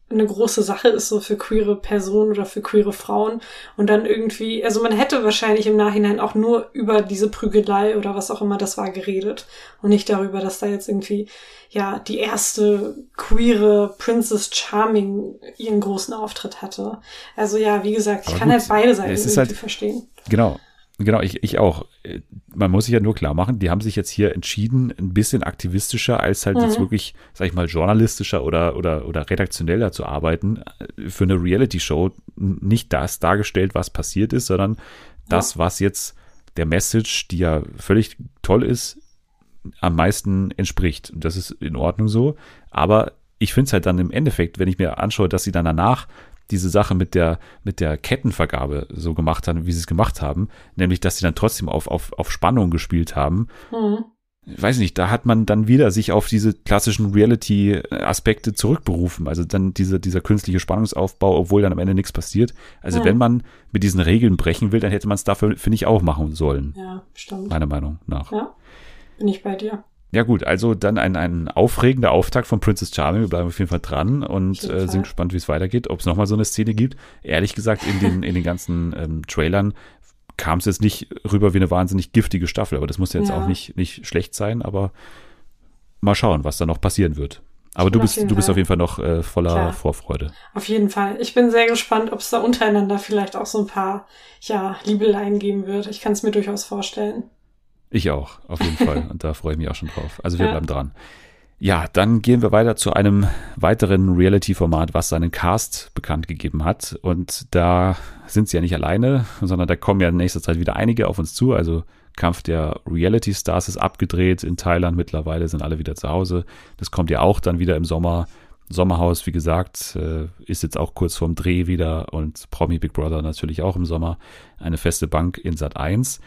eine große Sache ist, so für queere Personen oder für queere Frauen. Und dann irgendwie, also man hätte wahrscheinlich im Nachhinein auch nur über diese Prügelei oder was auch immer das war geredet. Und nicht darüber, dass da jetzt irgendwie, ja, die erste queere Princess Charming ihren großen Auftritt hatte. Also ja, wie gesagt, ich Aber kann gut, halt beide Seiten irgendwie halt, verstehen. Genau. Genau, ich, ich auch. Man muss sich ja nur klar machen, die haben sich jetzt hier entschieden, ein bisschen aktivistischer als halt mhm. jetzt wirklich, sag ich mal, journalistischer oder, oder, oder redaktioneller zu arbeiten. Für eine Reality-Show nicht das dargestellt, was passiert ist, sondern das, was jetzt der Message, die ja völlig toll ist, am meisten entspricht. Das ist in Ordnung so. Aber ich finde es halt dann im Endeffekt, wenn ich mir anschaue, dass sie dann danach diese Sache mit der, mit der Kettenvergabe so gemacht haben, wie sie es gemacht haben, nämlich, dass sie dann trotzdem auf, auf, auf Spannung gespielt haben. Mhm. Weiß nicht, da hat man dann wieder sich auf diese klassischen Reality-Aspekte zurückberufen. Also dann diese, dieser künstliche Spannungsaufbau, obwohl dann am Ende nichts passiert. Also mhm. wenn man mit diesen Regeln brechen will, dann hätte man es dafür, finde ich, auch machen sollen. Ja, stimmt. Meiner Meinung nach. Ja, bin ich bei dir. Ja gut, also dann ein, ein aufregender Auftakt von Princess Charming. Wir bleiben auf jeden Fall dran und äh, sind gespannt, wie es weitergeht, ob es nochmal so eine Szene gibt. Ehrlich gesagt, in den, in den ganzen ähm, Trailern kam es jetzt nicht rüber wie eine wahnsinnig giftige Staffel, aber das muss ja jetzt ja. auch nicht, nicht schlecht sein, aber mal schauen, was da noch passieren wird. Aber du bist, du bist auf jeden Fall noch äh, voller Klar. Vorfreude. Auf jeden Fall. Ich bin sehr gespannt, ob es da untereinander vielleicht auch so ein paar ja, Liebeleien geben wird. Ich kann es mir durchaus vorstellen. Ich auch, auf jeden Fall. Und da freue ich mich auch schon drauf. Also wir ja. bleiben dran. Ja, dann gehen wir weiter zu einem weiteren Reality-Format, was seinen Cast bekannt gegeben hat. Und da sind sie ja nicht alleine, sondern da kommen ja in nächster Zeit wieder einige auf uns zu. Also Kampf der Reality Stars ist abgedreht in Thailand. Mittlerweile sind alle wieder zu Hause. Das kommt ja auch dann wieder im Sommer. Sommerhaus, wie gesagt, äh, ist jetzt auch kurz vorm Dreh wieder und Promi Big Brother natürlich auch im Sommer. Eine feste Bank in Sat 1.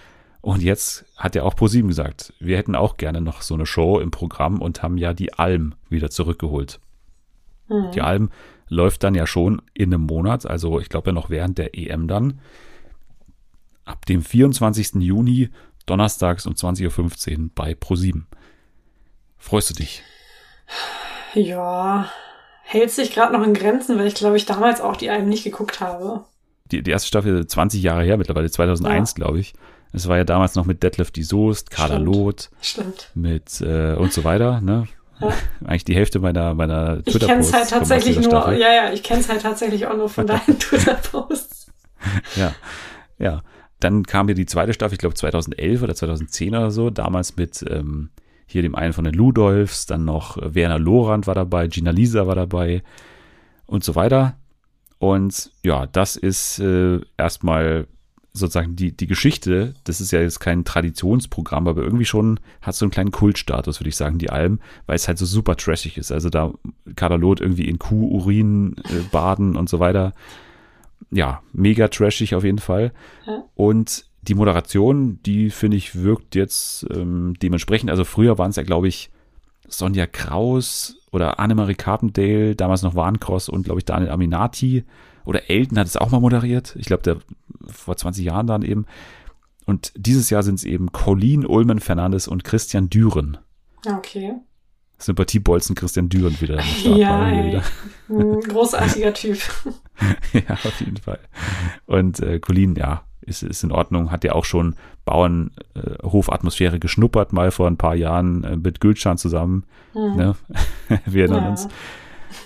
Und jetzt hat ja auch ProSieben gesagt, wir hätten auch gerne noch so eine Show im Programm und haben ja die Alm wieder zurückgeholt. Mhm. Die Alm läuft dann ja schon in einem Monat, also ich glaube ja noch während der EM dann. Ab dem 24. Juni, donnerstags um 20.15 Uhr bei ProSieben. Freust du dich? Ja, hält sich gerade noch in Grenzen, weil ich glaube ich damals auch die Alm nicht geguckt habe. Die, die erste Staffel 20 Jahre her mittlerweile, 2001 ja. glaube ich. Es war ja damals noch mit Detlef die Soest, Carla Stimmt. Loth, Stimmt. mit äh, und so weiter, ne? Ja. Eigentlich die Hälfte meiner, meiner Twitter-Posts. Ich kenne es halt tatsächlich nur, ja, ja, ich kenne es halt tatsächlich auch nur von deinen Twitter-Posts. ja, ja. Dann kam hier die zweite Staffel, ich glaube 2011 oder 2010 oder so, damals mit ähm, hier dem einen von den Ludolfs, dann noch Werner Lorand war dabei, Gina Lisa war dabei und so weiter. Und ja, das ist äh, erstmal sozusagen die, die Geschichte, das ist ja jetzt kein Traditionsprogramm, aber irgendwie schon hat so einen kleinen Kultstatus, würde ich sagen, die Alben, weil es halt so super trashig ist. Also da Kadalot irgendwie in Kuhurin äh, baden und so weiter. Ja, mega trashig auf jeden Fall. Und die Moderation, die finde ich, wirkt jetzt ähm, dementsprechend. Also früher waren es ja, glaube ich, Sonja Kraus oder Annemarie Carpendale, damals noch Warncross und, glaube ich, Daniel Aminati. Oder Elton hat es auch mal moderiert. Ich glaube, der vor 20 Jahren dann eben. Und dieses Jahr sind es eben Colleen Ullmann Fernandes und Christian Düren. Okay. Sympathiebolzen Christian Düren wieder. ja. Wieder. großartiger Typ. ja, auf jeden Fall. Und äh, Colleen, ja, ist, ist in Ordnung. Hat ja auch schon Bauernhofatmosphäre äh, geschnuppert, mal vor ein paar Jahren äh, mit Gülschan zusammen. Mhm. Ne? Wir erinnern ja. uns.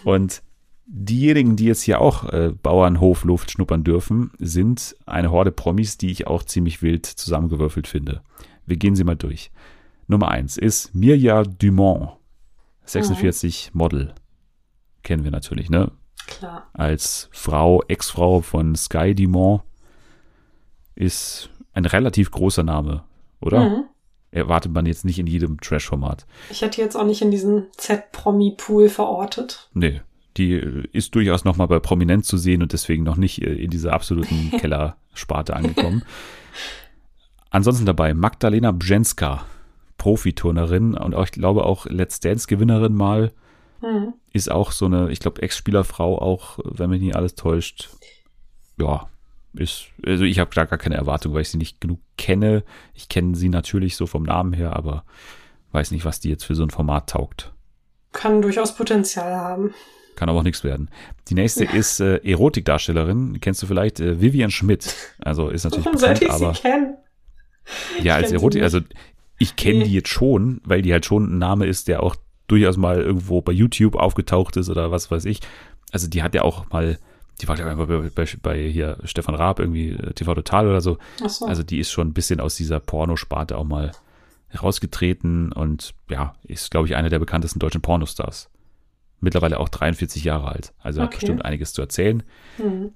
Und Diejenigen, die jetzt hier auch äh, Bauernhofluft schnuppern dürfen, sind eine Horde Promis, die ich auch ziemlich wild zusammengewürfelt finde. Wir gehen sie mal durch. Nummer eins ist Mirja Dumont, 46 mhm. Model. Kennen wir natürlich, ne? Klar. Als Frau, Ex-Frau von Sky Dumont ist ein relativ großer Name, oder? Mhm. Erwartet man jetzt nicht in jedem Trash-Format. Ich hätte jetzt auch nicht in diesen Z-Promi-Pool verortet. Nee, die ist durchaus noch mal bei Prominent zu sehen und deswegen noch nicht äh, in dieser absoluten Kellersparte angekommen. Ansonsten dabei Magdalena Bjenska, Profiturnerin und auch, ich glaube auch Let's Dance Gewinnerin mal. Mhm. Ist auch so eine, ich glaube, Ex-Spielerfrau auch, wenn mich nicht alles täuscht. Ja, ist, also ich habe da gar keine Erwartung, weil ich sie nicht genug kenne. Ich kenne sie natürlich so vom Namen her, aber weiß nicht, was die jetzt für so ein Format taugt. Kann durchaus Potenzial haben. Kann aber auch nichts werden. Die nächste ist äh, Erotikdarstellerin. Kennst du vielleicht äh, Vivian Schmidt? Also ist natürlich Warum bekannt, sollte ich aber sie kennen? Ja, als Erotik, also ich kenne nee. die jetzt schon, weil die halt schon ein Name ist, der auch durchaus mal irgendwo bei YouTube aufgetaucht ist oder was weiß ich. Also die hat ja auch mal, die war ja bei, bei, bei hier Stefan Raab irgendwie äh, TV Total oder so. So. Also die ist schon ein bisschen aus dieser Pornosparte auch mal rausgetreten und ja, ist glaube ich einer der bekanntesten deutschen Pornostars mittlerweile auch 43 Jahre alt. Also okay. hat bestimmt einiges zu erzählen. Mhm.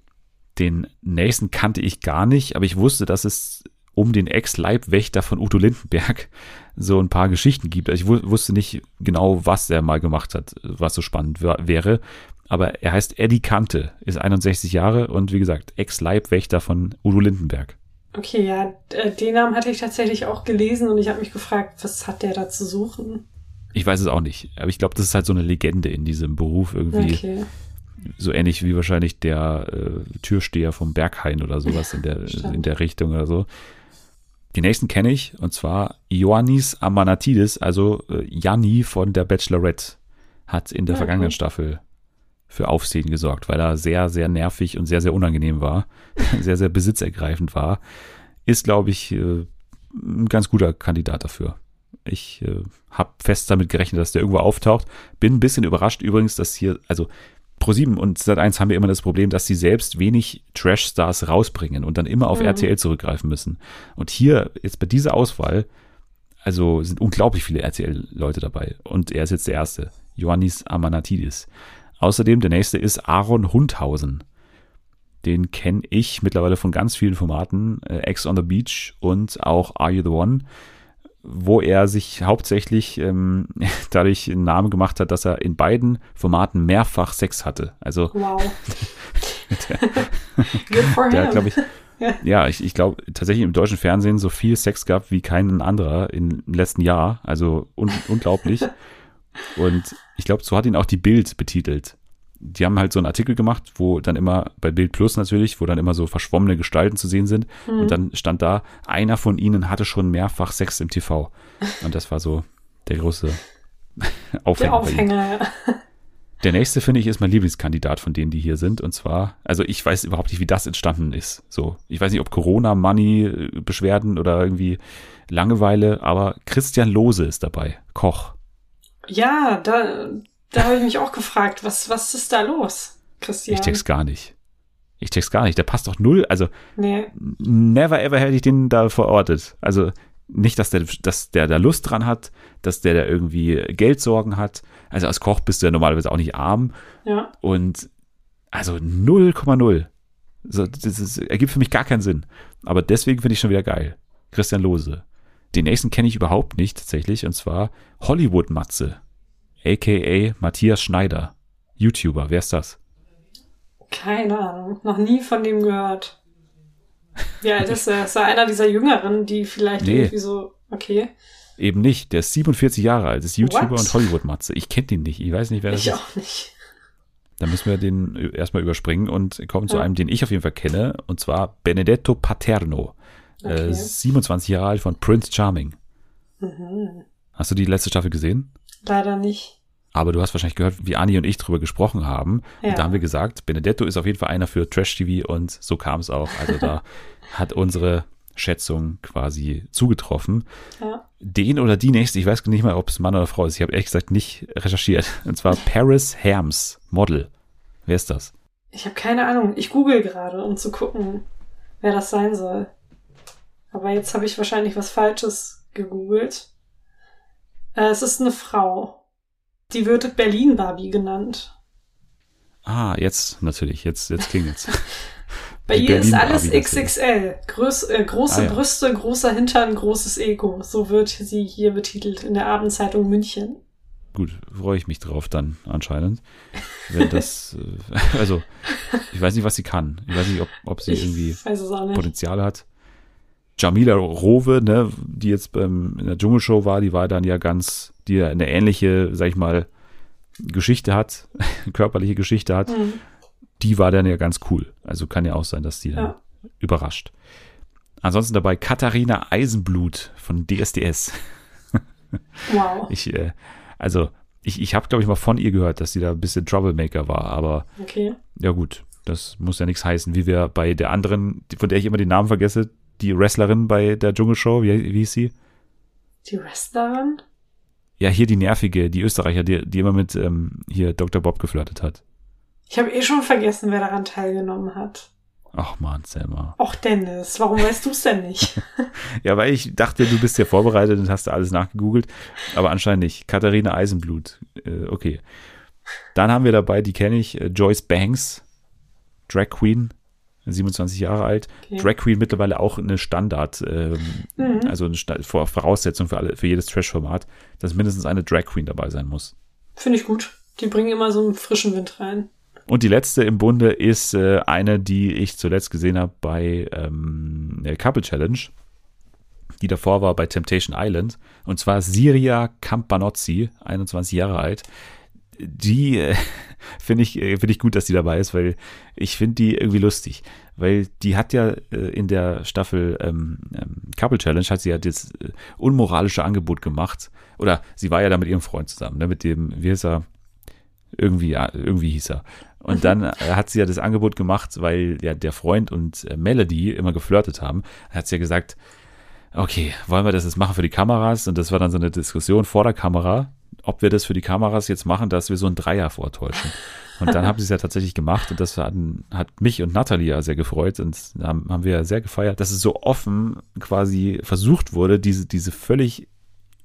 Den nächsten kannte ich gar nicht, aber ich wusste, dass es um den Ex-Leibwächter von Udo Lindenberg so ein paar Geschichten gibt. Also ich wusste nicht genau, was er mal gemacht hat, was so spannend wäre. Aber er heißt Eddie Kante, ist 61 Jahre und wie gesagt, Ex-Leibwächter von Udo Lindenberg. Okay, ja, den Namen hatte ich tatsächlich auch gelesen und ich habe mich gefragt, was hat der da zu suchen? Ich weiß es auch nicht, aber ich glaube, das ist halt so eine Legende in diesem Beruf irgendwie. Okay. So ähnlich wie wahrscheinlich der äh, Türsteher vom Berghain oder sowas in der, in der Richtung oder so. Die nächsten kenne ich, und zwar Ioannis Amanatidis, also äh, Janni von der Bachelorette, hat in der ja, vergangenen cool. Staffel für Aufsehen gesorgt, weil er sehr, sehr nervig und sehr, sehr unangenehm war, sehr, sehr besitzergreifend war. Ist, glaube ich, äh, ein ganz guter Kandidat dafür. Ich äh, habe fest damit gerechnet, dass der irgendwo auftaucht. Bin ein bisschen überrascht übrigens, dass hier, also Pro7 und Sat1 haben ja immer das Problem, dass sie selbst wenig Trash-Stars rausbringen und dann immer auf mhm. RTL zurückgreifen müssen. Und hier, jetzt bei dieser Auswahl, also sind unglaublich viele RTL-Leute dabei. Und er ist jetzt der Erste, Ioannis Amanatidis. Außerdem der nächste ist Aaron Hundhausen. Den kenne ich mittlerweile von ganz vielen Formaten. Äh, Ex on the Beach und auch Are You the One? Wo er sich hauptsächlich ähm, dadurch einen Namen gemacht hat, dass er in beiden Formaten mehrfach Sex hatte. Also wow. der, der glaube ich, ja, ja ich, ich glaube tatsächlich im deutschen Fernsehen so viel Sex gab wie kein anderer im letzten Jahr. Also un unglaublich. Und ich glaube, so hat ihn auch die Bild betitelt. Die haben halt so einen Artikel gemacht, wo dann immer, bei Bild Plus natürlich, wo dann immer so verschwommene Gestalten zu sehen sind. Mhm. Und dann stand da, einer von ihnen hatte schon mehrfach Sex im TV. Und das war so der große Aufhänger. Der Aufhänger, ja. Der nächste, finde ich, ist mein Lieblingskandidat von denen, die hier sind. Und zwar, also ich weiß überhaupt nicht, wie das entstanden ist. So, ich weiß nicht, ob Corona, Money, Beschwerden oder irgendwie Langeweile, aber Christian Lose ist dabei. Koch. Ja, da, da habe ich mich auch gefragt, was, was ist da los, Christian? Ich check's gar nicht. Ich check's gar nicht. Der passt doch null. Also, nee. never ever hätte ich den da verortet. Also, nicht, dass der, dass der da Lust dran hat, dass der da irgendwie Geldsorgen hat. Also, als Koch bist du ja normalerweise auch nicht arm. Ja. Und, also 0,0. So, das ist, ergibt für mich gar keinen Sinn. Aber deswegen finde ich schon wieder geil. Christian Lose. Den nächsten kenne ich überhaupt nicht tatsächlich, und zwar Hollywood Matze, aka Matthias Schneider, YouTuber. Wer ist das? Keine Ahnung, noch nie von dem gehört. Ja, das ist ja einer dieser Jüngeren, die vielleicht nee. irgendwie so, okay. Eben nicht, der ist 47 Jahre alt, ist YouTuber What? und Hollywood-Matze. Ich kenne den nicht, ich weiß nicht, wer das ich ist. Ich auch nicht. Dann müssen wir den erstmal überspringen und kommen ja. zu einem, den ich auf jeden Fall kenne, und zwar Benedetto Paterno. Okay. Äh, 27 Jahre alt von Prince Charming. Mhm. Hast du die letzte Staffel gesehen? Leider nicht. Aber du hast wahrscheinlich gehört, wie Ani und ich drüber gesprochen haben. Ja. Und da haben wir gesagt, Benedetto ist auf jeden Fall einer für Trash-TV und so kam es auch. Also da hat unsere Schätzung quasi zugetroffen. Ja. Den oder die nächste, ich weiß nicht mal, ob es Mann oder Frau ist. Ich habe ehrlich gesagt nicht recherchiert. Und zwar Paris Herms, Model. Wer ist das? Ich habe keine Ahnung. Ich google gerade, um zu gucken, wer das sein soll. Aber jetzt habe ich wahrscheinlich was Falsches gegoogelt. Äh, es ist eine Frau. Die wird Berlin Barbie genannt. Ah, jetzt natürlich. Jetzt, jetzt klingelt's. Bei ihr Berlin ist alles XXL. Groß, äh, große ah, ja. Brüste, großer Hintern, großes Ego. So wird sie hier betitelt in der Abendzeitung München. Gut, freue ich mich drauf dann anscheinend. Wenn das, äh, also, ich weiß nicht, was sie kann. Ich weiß nicht, ob, ob sie ich irgendwie Potenzial hat. Jamila Rowe, ne, die jetzt beim, in der Dschungelshow war, die war dann ja ganz, die ja eine ähnliche, sag ich mal, Geschichte hat, körperliche Geschichte hat. Mhm. Die war dann ja ganz cool. Also kann ja auch sein, dass die dann ja. überrascht. Ansonsten dabei Katharina Eisenblut von DSDS. Wow. Ich, äh, also, ich, ich habe, glaube ich, mal von ihr gehört, dass sie da ein bisschen Troublemaker war, aber okay. ja gut, das muss ja nichts heißen, wie wir bei der anderen, von der ich immer den Namen vergesse, die Wrestlerin bei der Dschungelshow, wie, wie hieß sie? Die Wrestlerin? Ja, hier die nervige, die Österreicher, die, die immer mit ähm, hier Dr. Bob geflirtet hat. Ich habe eh schon vergessen, wer daran teilgenommen hat. Ach man, Selma. Ach Dennis, warum weißt du es denn nicht? ja, weil ich dachte, du bist ja vorbereitet und hast da alles nachgegoogelt, aber anscheinend nicht. Katharina Eisenblut, äh, okay. Dann haben wir dabei, die kenne ich, äh, Joyce Banks, Drag Queen, 27 Jahre alt. Okay. Drag Queen mittlerweile auch eine Standard, ähm, mhm. also eine Voraussetzung für, alle, für jedes Trash-Format, dass mindestens eine Drag Queen dabei sein muss. Finde ich gut. Die bringen immer so einen frischen Wind rein. Und die letzte im Bunde ist äh, eine, die ich zuletzt gesehen habe bei ähm, der Couple Challenge, die davor war bei Temptation Island. Und zwar Siria Campanozzi, 21 Jahre alt die äh, finde ich, äh, finde ich gut, dass die dabei ist, weil ich finde die irgendwie lustig. Weil die hat ja äh, in der Staffel ähm, ähm, Couple Challenge hat sie ja das äh, unmoralische Angebot gemacht. Oder sie war ja da mit ihrem Freund zusammen, ne, mit dem, wie hieß er? Irgendwie, ja, irgendwie hieß er. Und dann äh, hat sie ja das Angebot gemacht, weil ja der Freund und äh, Melody immer geflirtet haben. Hat sie ja gesagt, okay, wollen wir das jetzt machen für die Kameras? Und das war dann so eine Diskussion vor der Kamera ob wir das für die Kameras jetzt machen, dass wir so ein Dreier vortäuschen. Und dann haben sie es ja tatsächlich gemacht und das hat, hat mich und Natalie ja sehr gefreut und haben, haben wir ja sehr gefeiert, dass es so offen quasi versucht wurde, diese, diese völlig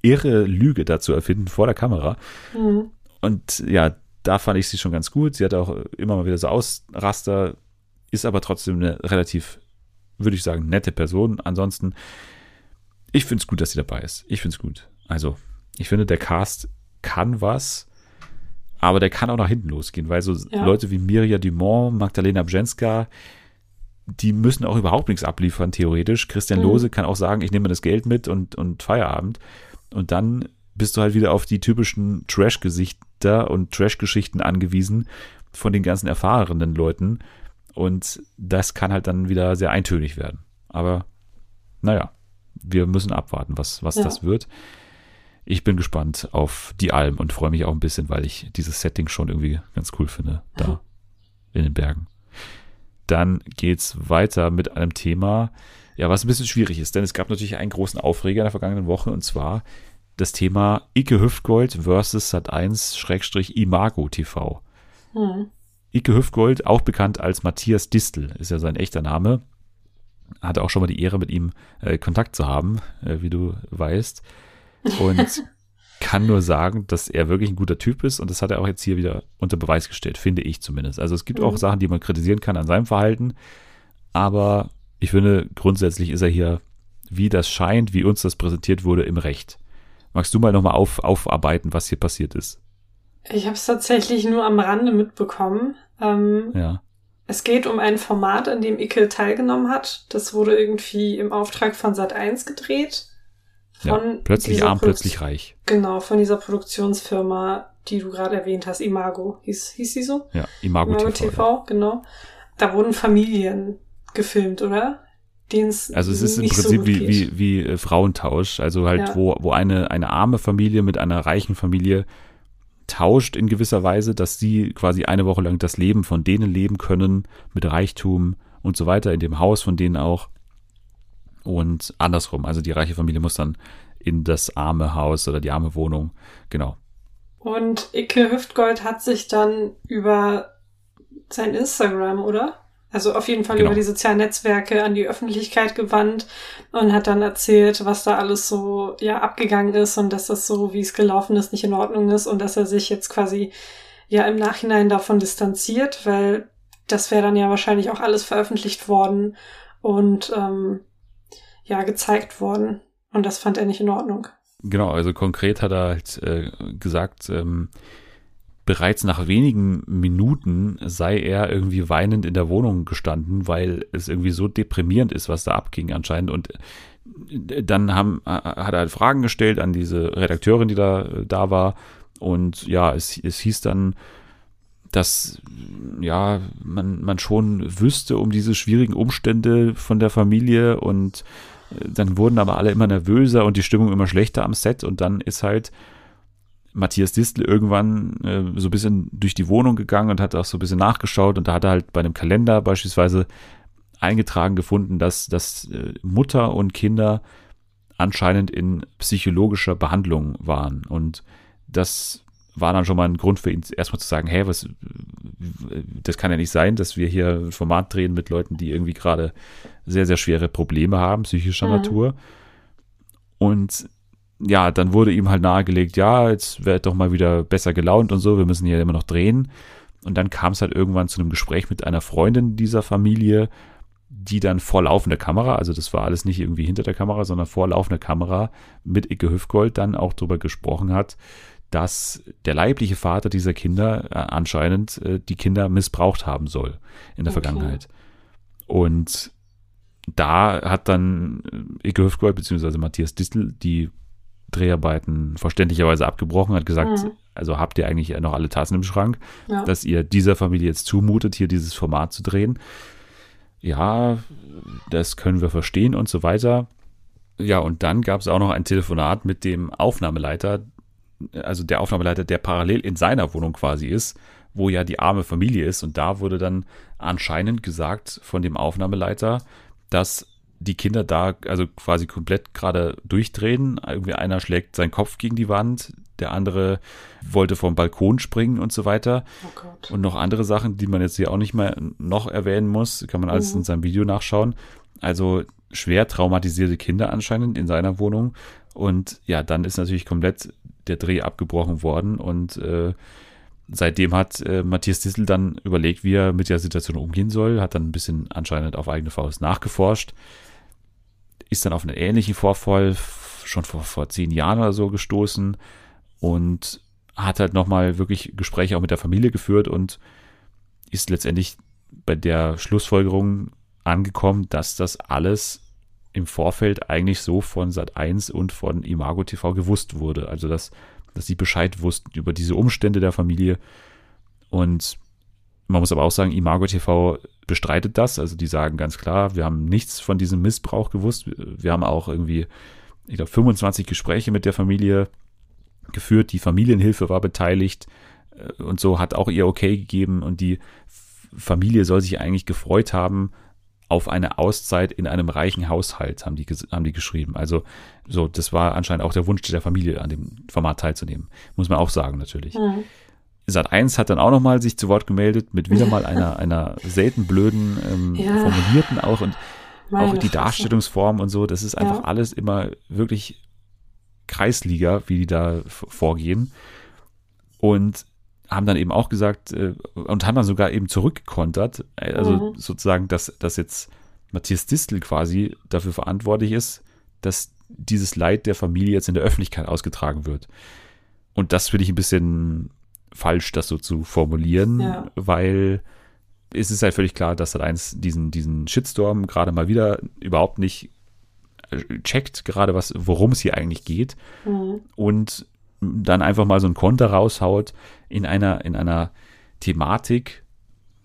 irre Lüge dazu erfinden vor der Kamera. Mhm. Und ja, da fand ich sie schon ganz gut. Sie hat auch immer mal wieder so Ausraster ist aber trotzdem eine relativ, würde ich sagen, nette Person. Ansonsten, ich finde es gut, dass sie dabei ist. Ich finde es gut. Also, ich finde, der Cast kann was, aber der kann auch nach hinten losgehen, weil so ja. Leute wie Mirja Dumont, Magdalena Bjenska, die müssen auch überhaupt nichts abliefern, theoretisch. Christian mhm. Lose kann auch sagen, ich nehme das Geld mit und, und Feierabend. Und dann bist du halt wieder auf die typischen Trash-Gesichter und Trash-Geschichten angewiesen von den ganzen erfahrenen Leuten. Und das kann halt dann wieder sehr eintönig werden. Aber naja, wir müssen abwarten, was, was ja. das wird. Ich bin gespannt auf die Alm und freue mich auch ein bisschen, weil ich dieses Setting schon irgendwie ganz cool finde, da mhm. in den Bergen. Dann geht's weiter mit einem Thema, ja, was ein bisschen schwierig ist, denn es gab natürlich einen großen Aufreger in der vergangenen Woche und zwar das Thema Ike Hüftgold versus Sat1-Imago TV. Hm. Ike Hüftgold, auch bekannt als Matthias Distel, ist ja sein echter Name. Hatte auch schon mal die Ehre, mit ihm äh, Kontakt zu haben, äh, wie du weißt. Und kann nur sagen, dass er wirklich ein guter Typ ist und das hat er auch jetzt hier wieder unter Beweis gestellt, finde ich zumindest. Also es gibt mhm. auch Sachen, die man kritisieren kann an seinem Verhalten, aber ich finde, grundsätzlich ist er hier, wie das scheint, wie uns das präsentiert wurde, im Recht. Magst du mal nochmal auf, aufarbeiten, was hier passiert ist? Ich habe es tatsächlich nur am Rande mitbekommen. Ähm, ja. Es geht um ein Format, an dem Icke teilgenommen hat. Das wurde irgendwie im Auftrag von Sat1 gedreht. Ja, plötzlich arm, Produ plötzlich reich. Genau, von dieser Produktionsfirma, die du gerade erwähnt hast, Imago. Hieß, hieß sie so? Ja, Imago, Imago TV. TV genau. Da wurden Familien gefilmt, oder? den's also es ist im Prinzip so wie, wie, wie äh, Frauentausch, also halt, ja. wo, wo eine, eine arme Familie mit einer reichen Familie tauscht in gewisser Weise, dass sie quasi eine Woche lang das Leben von denen leben können, mit Reichtum und so weiter, in dem Haus von denen auch. Und andersrum, also die reiche Familie muss dann in das arme Haus oder die arme Wohnung, genau. Und Icke Hüftgold hat sich dann über sein Instagram, oder? Also auf jeden Fall genau. über die sozialen Netzwerke an die Öffentlichkeit gewandt und hat dann erzählt, was da alles so ja abgegangen ist und dass das so, wie es gelaufen ist, nicht in Ordnung ist und dass er sich jetzt quasi ja im Nachhinein davon distanziert, weil das wäre dann ja wahrscheinlich auch alles veröffentlicht worden und ähm, ja gezeigt worden und das fand er nicht in Ordnung. Genau, also konkret hat er halt äh, gesagt, ähm, bereits nach wenigen Minuten sei er irgendwie weinend in der Wohnung gestanden, weil es irgendwie so deprimierend ist, was da abging anscheinend. Und äh, dann haben, äh, hat er halt Fragen gestellt an diese Redakteurin, die da, da war. Und ja, es, es hieß dann, dass ja, man, man schon wüsste um diese schwierigen Umstände von der Familie und äh, dann wurden aber alle immer nervöser und die Stimmung immer schlechter am Set und dann ist halt Matthias Distel irgendwann äh, so ein bisschen durch die Wohnung gegangen und hat auch so ein bisschen nachgeschaut und da hat er halt bei einem Kalender beispielsweise eingetragen gefunden, dass, dass äh, Mutter und Kinder anscheinend in psychologischer Behandlung waren. Und das war dann schon mal ein Grund für ihn, erstmal zu sagen, hey, was, das kann ja nicht sein, dass wir hier ein Format drehen mit Leuten, die irgendwie gerade sehr, sehr schwere Probleme haben, psychischer mhm. Natur. Und ja, dann wurde ihm halt nahegelegt, ja, jetzt wird doch mal wieder besser gelaunt und so, wir müssen hier immer noch drehen. Und dann kam es halt irgendwann zu einem Gespräch mit einer Freundin dieser Familie, die dann vor laufender Kamera, also das war alles nicht irgendwie hinter der Kamera, sondern vor laufender Kamera mit Icke Hüfgold dann auch darüber gesprochen hat, dass der leibliche Vater dieser Kinder äh, anscheinend äh, die Kinder missbraucht haben soll in der okay. Vergangenheit. Und da hat dann äh, Icke Hüfgold bzw. Matthias Distel die Dreharbeiten verständlicherweise abgebrochen, hat gesagt, mhm. also habt ihr eigentlich noch alle Tassen im Schrank, ja. dass ihr dieser Familie jetzt zumutet, hier dieses Format zu drehen. Ja, das können wir verstehen und so weiter. Ja, und dann gab es auch noch ein Telefonat mit dem Aufnahmeleiter, also der Aufnahmeleiter, der parallel in seiner Wohnung quasi ist, wo ja die arme Familie ist. Und da wurde dann anscheinend gesagt von dem Aufnahmeleiter, dass die Kinder da also quasi komplett gerade durchdrehen. Irgendwie einer schlägt seinen Kopf gegen die Wand, der andere wollte vom Balkon springen und so weiter. Oh und noch andere Sachen, die man jetzt hier auch nicht mehr noch erwähnen muss, kann man alles mhm. in seinem Video nachschauen. Also schwer traumatisierte Kinder anscheinend in seiner Wohnung. Und ja, dann ist natürlich komplett der Dreh abgebrochen worden und äh, seitdem hat äh, Matthias Dissel dann überlegt, wie er mit der Situation umgehen soll, hat dann ein bisschen anscheinend auf eigene Faust nachgeforscht, ist dann auf einen ähnlichen Vorfall schon vor, vor zehn Jahren oder so gestoßen und hat halt nochmal wirklich Gespräche auch mit der Familie geführt und ist letztendlich bei der Schlussfolgerung angekommen, dass das alles im Vorfeld eigentlich so von Sat1 und von Imago TV gewusst wurde. Also dass, dass sie Bescheid wussten über diese Umstände der Familie. Und man muss aber auch sagen, Imago TV bestreitet das. Also die sagen ganz klar, wir haben nichts von diesem Missbrauch gewusst. Wir haben auch irgendwie, ich glaube, 25 Gespräche mit der Familie geführt. Die Familienhilfe war beteiligt äh, und so hat auch ihr Okay gegeben und die Familie soll sich eigentlich gefreut haben auf eine Auszeit in einem reichen Haushalt, haben die, haben die geschrieben. Also so, das war anscheinend auch der Wunsch der Familie, an dem Format teilzunehmen. Muss man auch sagen, natürlich. Mhm. Sat 1 hat dann auch nochmal sich zu Wort gemeldet mit wieder mal einer, einer selten blöden ähm, ja. formulierten auch und Meine auch die Darstellungsform und so, das ist einfach ja. alles immer wirklich Kreisliga, wie die da vorgehen. Und haben dann eben auch gesagt äh, und haben dann sogar eben zurückgekontert, also mhm. sozusagen, dass, dass jetzt Matthias Distel quasi dafür verantwortlich ist, dass dieses Leid der Familie jetzt in der Öffentlichkeit ausgetragen wird. Und das finde ich ein bisschen falsch, das so zu formulieren, ja. weil es ist halt völlig klar, dass das eins diesen, diesen Shitstorm gerade mal wieder überhaupt nicht äh, checkt, gerade was, worum es hier eigentlich geht. Mhm. Und dann einfach mal so ein Konter raushaut in einer, in einer Thematik,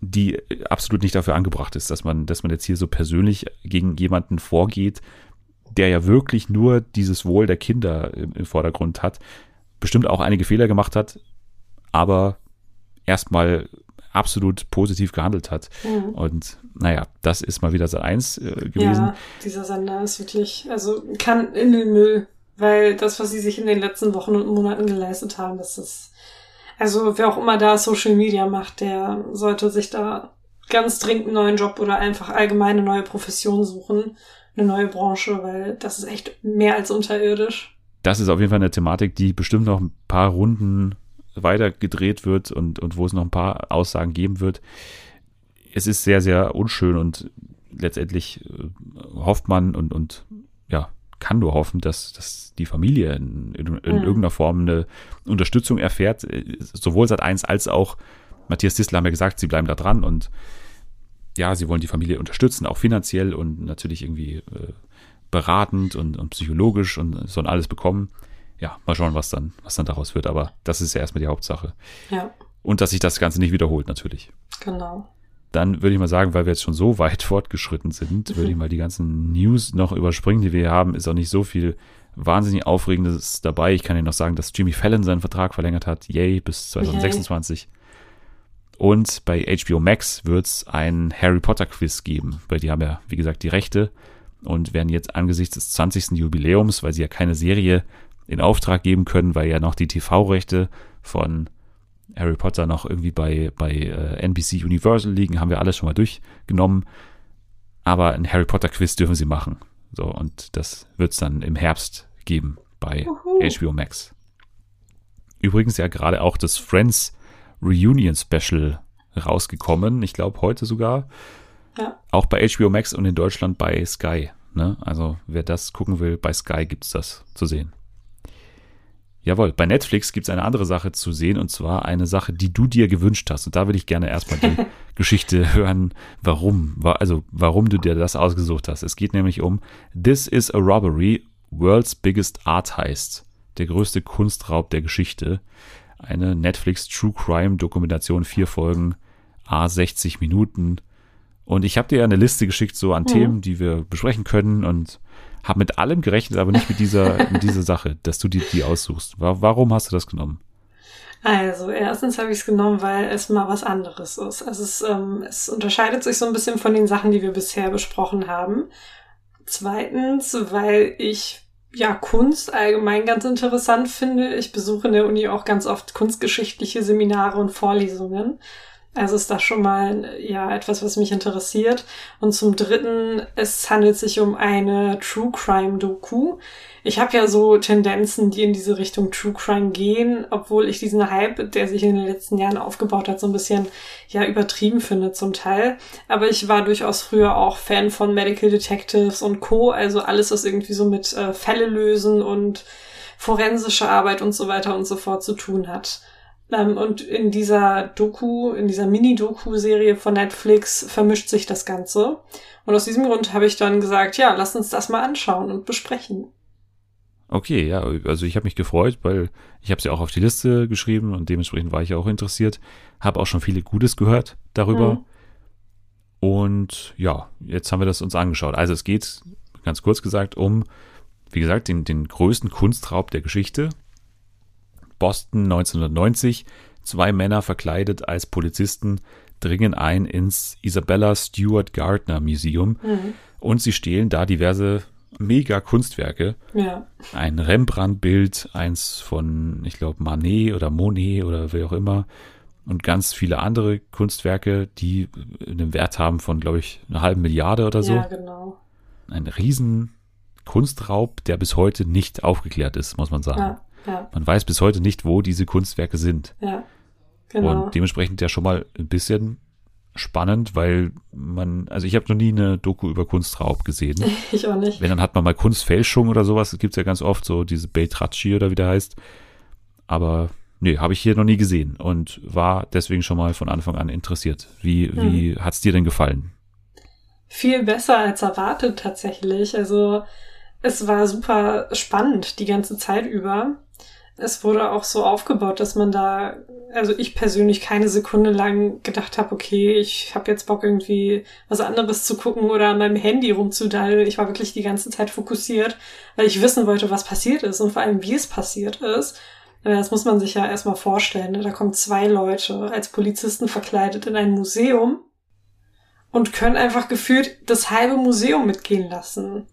die absolut nicht dafür angebracht ist, dass man, dass man jetzt hier so persönlich gegen jemanden vorgeht, der ja wirklich nur dieses Wohl der Kinder im, im Vordergrund hat, bestimmt auch einige Fehler gemacht hat, aber erstmal absolut positiv gehandelt hat. Mhm. Und naja, das ist mal wieder Sat 1 äh, gewesen. Ja, dieser Sender ist wirklich, also kann in den Müll weil das, was sie sich in den letzten Wochen und Monaten geleistet haben, das ist, also wer auch immer da Social Media macht, der sollte sich da ganz dringend einen neuen Job oder einfach allgemeine neue Profession suchen, eine neue Branche, weil das ist echt mehr als unterirdisch. Das ist auf jeden Fall eine Thematik, die bestimmt noch ein paar Runden weiter gedreht wird und, und wo es noch ein paar Aussagen geben wird. Es ist sehr, sehr unschön und letztendlich äh, hofft man und, und ja, kann nur hoffen, dass, dass die Familie in, in, in mhm. irgendeiner Form eine Unterstützung erfährt. Sowohl seit eins als auch Matthias Dissler haben ja gesagt, sie bleiben da dran und ja, sie wollen die Familie unterstützen, auch finanziell und natürlich irgendwie äh, beratend und, und psychologisch und sollen alles bekommen. Ja, mal schauen, was dann, was dann daraus wird, aber das ist ja erstmal die Hauptsache. Ja. Und dass sich das Ganze nicht wiederholt, natürlich. Genau. Dann würde ich mal sagen, weil wir jetzt schon so weit fortgeschritten sind, würde ich mal die ganzen News noch überspringen, die wir hier haben. Ist auch nicht so viel wahnsinnig Aufregendes dabei. Ich kann Ihnen noch sagen, dass Jimmy Fallon seinen Vertrag verlängert hat. Yay, bis 2026. Yay. Und bei HBO Max wird es ein Harry Potter Quiz geben, weil die haben ja, wie gesagt, die Rechte und werden jetzt angesichts des 20. Jubiläums, weil sie ja keine Serie in Auftrag geben können, weil ja noch die TV-Rechte von Harry Potter noch irgendwie bei, bei äh, NBC Universal liegen, haben wir alles schon mal durchgenommen. Aber ein Harry Potter Quiz dürfen sie machen. So, und das wird es dann im Herbst geben bei Uhu. HBO Max. Übrigens ja gerade auch das Friends Reunion Special rausgekommen. Ich glaube heute sogar. Ja. Auch bei HBO Max und in Deutschland bei Sky. Ne? Also wer das gucken will, bei Sky gibt es das zu sehen. Jawohl, bei Netflix gibt es eine andere Sache zu sehen und zwar eine Sache, die du dir gewünscht hast. Und da will ich gerne erstmal die Geschichte hören, warum, also warum du dir das ausgesucht hast. Es geht nämlich um This is a Robbery, World's Biggest Art Heist. Der größte Kunstraub der Geschichte. Eine Netflix True Crime Dokumentation, vier Folgen, a 60 Minuten. Und ich habe dir eine Liste geschickt, so an mhm. Themen, die wir besprechen können und habe mit allem gerechnet, aber nicht mit dieser, mit dieser Sache, dass du die, die aussuchst. Warum hast du das genommen? Also, erstens habe ich es genommen, weil es mal was anderes ist. Also es, ähm, es unterscheidet sich so ein bisschen von den Sachen, die wir bisher besprochen haben. Zweitens, weil ich ja Kunst allgemein ganz interessant finde. Ich besuche in der Uni auch ganz oft kunstgeschichtliche Seminare und Vorlesungen. Also ist das schon mal ja etwas, was mich interessiert. Und zum Dritten, es handelt sich um eine True Crime Doku. Ich habe ja so Tendenzen, die in diese Richtung True Crime gehen, obwohl ich diesen Hype, der sich in den letzten Jahren aufgebaut hat, so ein bisschen ja übertrieben finde zum Teil. Aber ich war durchaus früher auch Fan von Medical Detectives und Co. Also alles, was irgendwie so mit äh, Fälle lösen und forensische Arbeit und so weiter und so fort zu tun hat. Ähm, und in dieser Doku, in dieser Mini-Doku-Serie von Netflix vermischt sich das Ganze. Und aus diesem Grund habe ich dann gesagt, ja, lass uns das mal anschauen und besprechen. Okay, ja, also ich habe mich gefreut, weil ich habe sie auch auf die Liste geschrieben und dementsprechend war ich auch interessiert. Habe auch schon viele Gutes gehört darüber. Mhm. Und ja, jetzt haben wir das uns angeschaut. Also es geht, ganz kurz gesagt, um, wie gesagt, den, den größten Kunstraub der Geschichte. Boston 1990. Zwei Männer verkleidet als Polizisten dringen ein ins Isabella Stewart Gardner Museum mhm. und sie stehlen da diverse mega Kunstwerke. Ja. Ein Rembrandt-Bild, eins von, ich glaube, Manet oder Monet oder wer auch immer. Und ganz viele andere Kunstwerke, die einen Wert haben von, glaube ich, einer halben Milliarde oder so. Ja, genau. Ein riesen Kunstraub, der bis heute nicht aufgeklärt ist, muss man sagen. Ja. Ja. Man weiß bis heute nicht, wo diese Kunstwerke sind. Ja, genau. Und dementsprechend ja schon mal ein bisschen spannend, weil man, also ich habe noch nie eine Doku über Kunstraub gesehen. Ich auch nicht. Wenn, dann hat man mal Kunstfälschung oder sowas. Das gibt es ja ganz oft, so diese Beltracci oder wie der heißt. Aber nee, habe ich hier noch nie gesehen und war deswegen schon mal von Anfang an interessiert. Wie, wie hm. hat es dir denn gefallen? Viel besser als erwartet tatsächlich. Also es war super spannend die ganze Zeit über es wurde auch so aufgebaut, dass man da, also ich persönlich keine Sekunde lang gedacht habe, okay, ich habe jetzt Bock irgendwie was anderes zu gucken oder an meinem Handy rumzudallen. Ich war wirklich die ganze Zeit fokussiert, weil ich wissen wollte, was passiert ist und vor allem, wie es passiert ist. Das muss man sich ja erstmal vorstellen. Ne? Da kommen zwei Leute als Polizisten verkleidet in ein Museum und können einfach gefühlt das halbe Museum mitgehen lassen.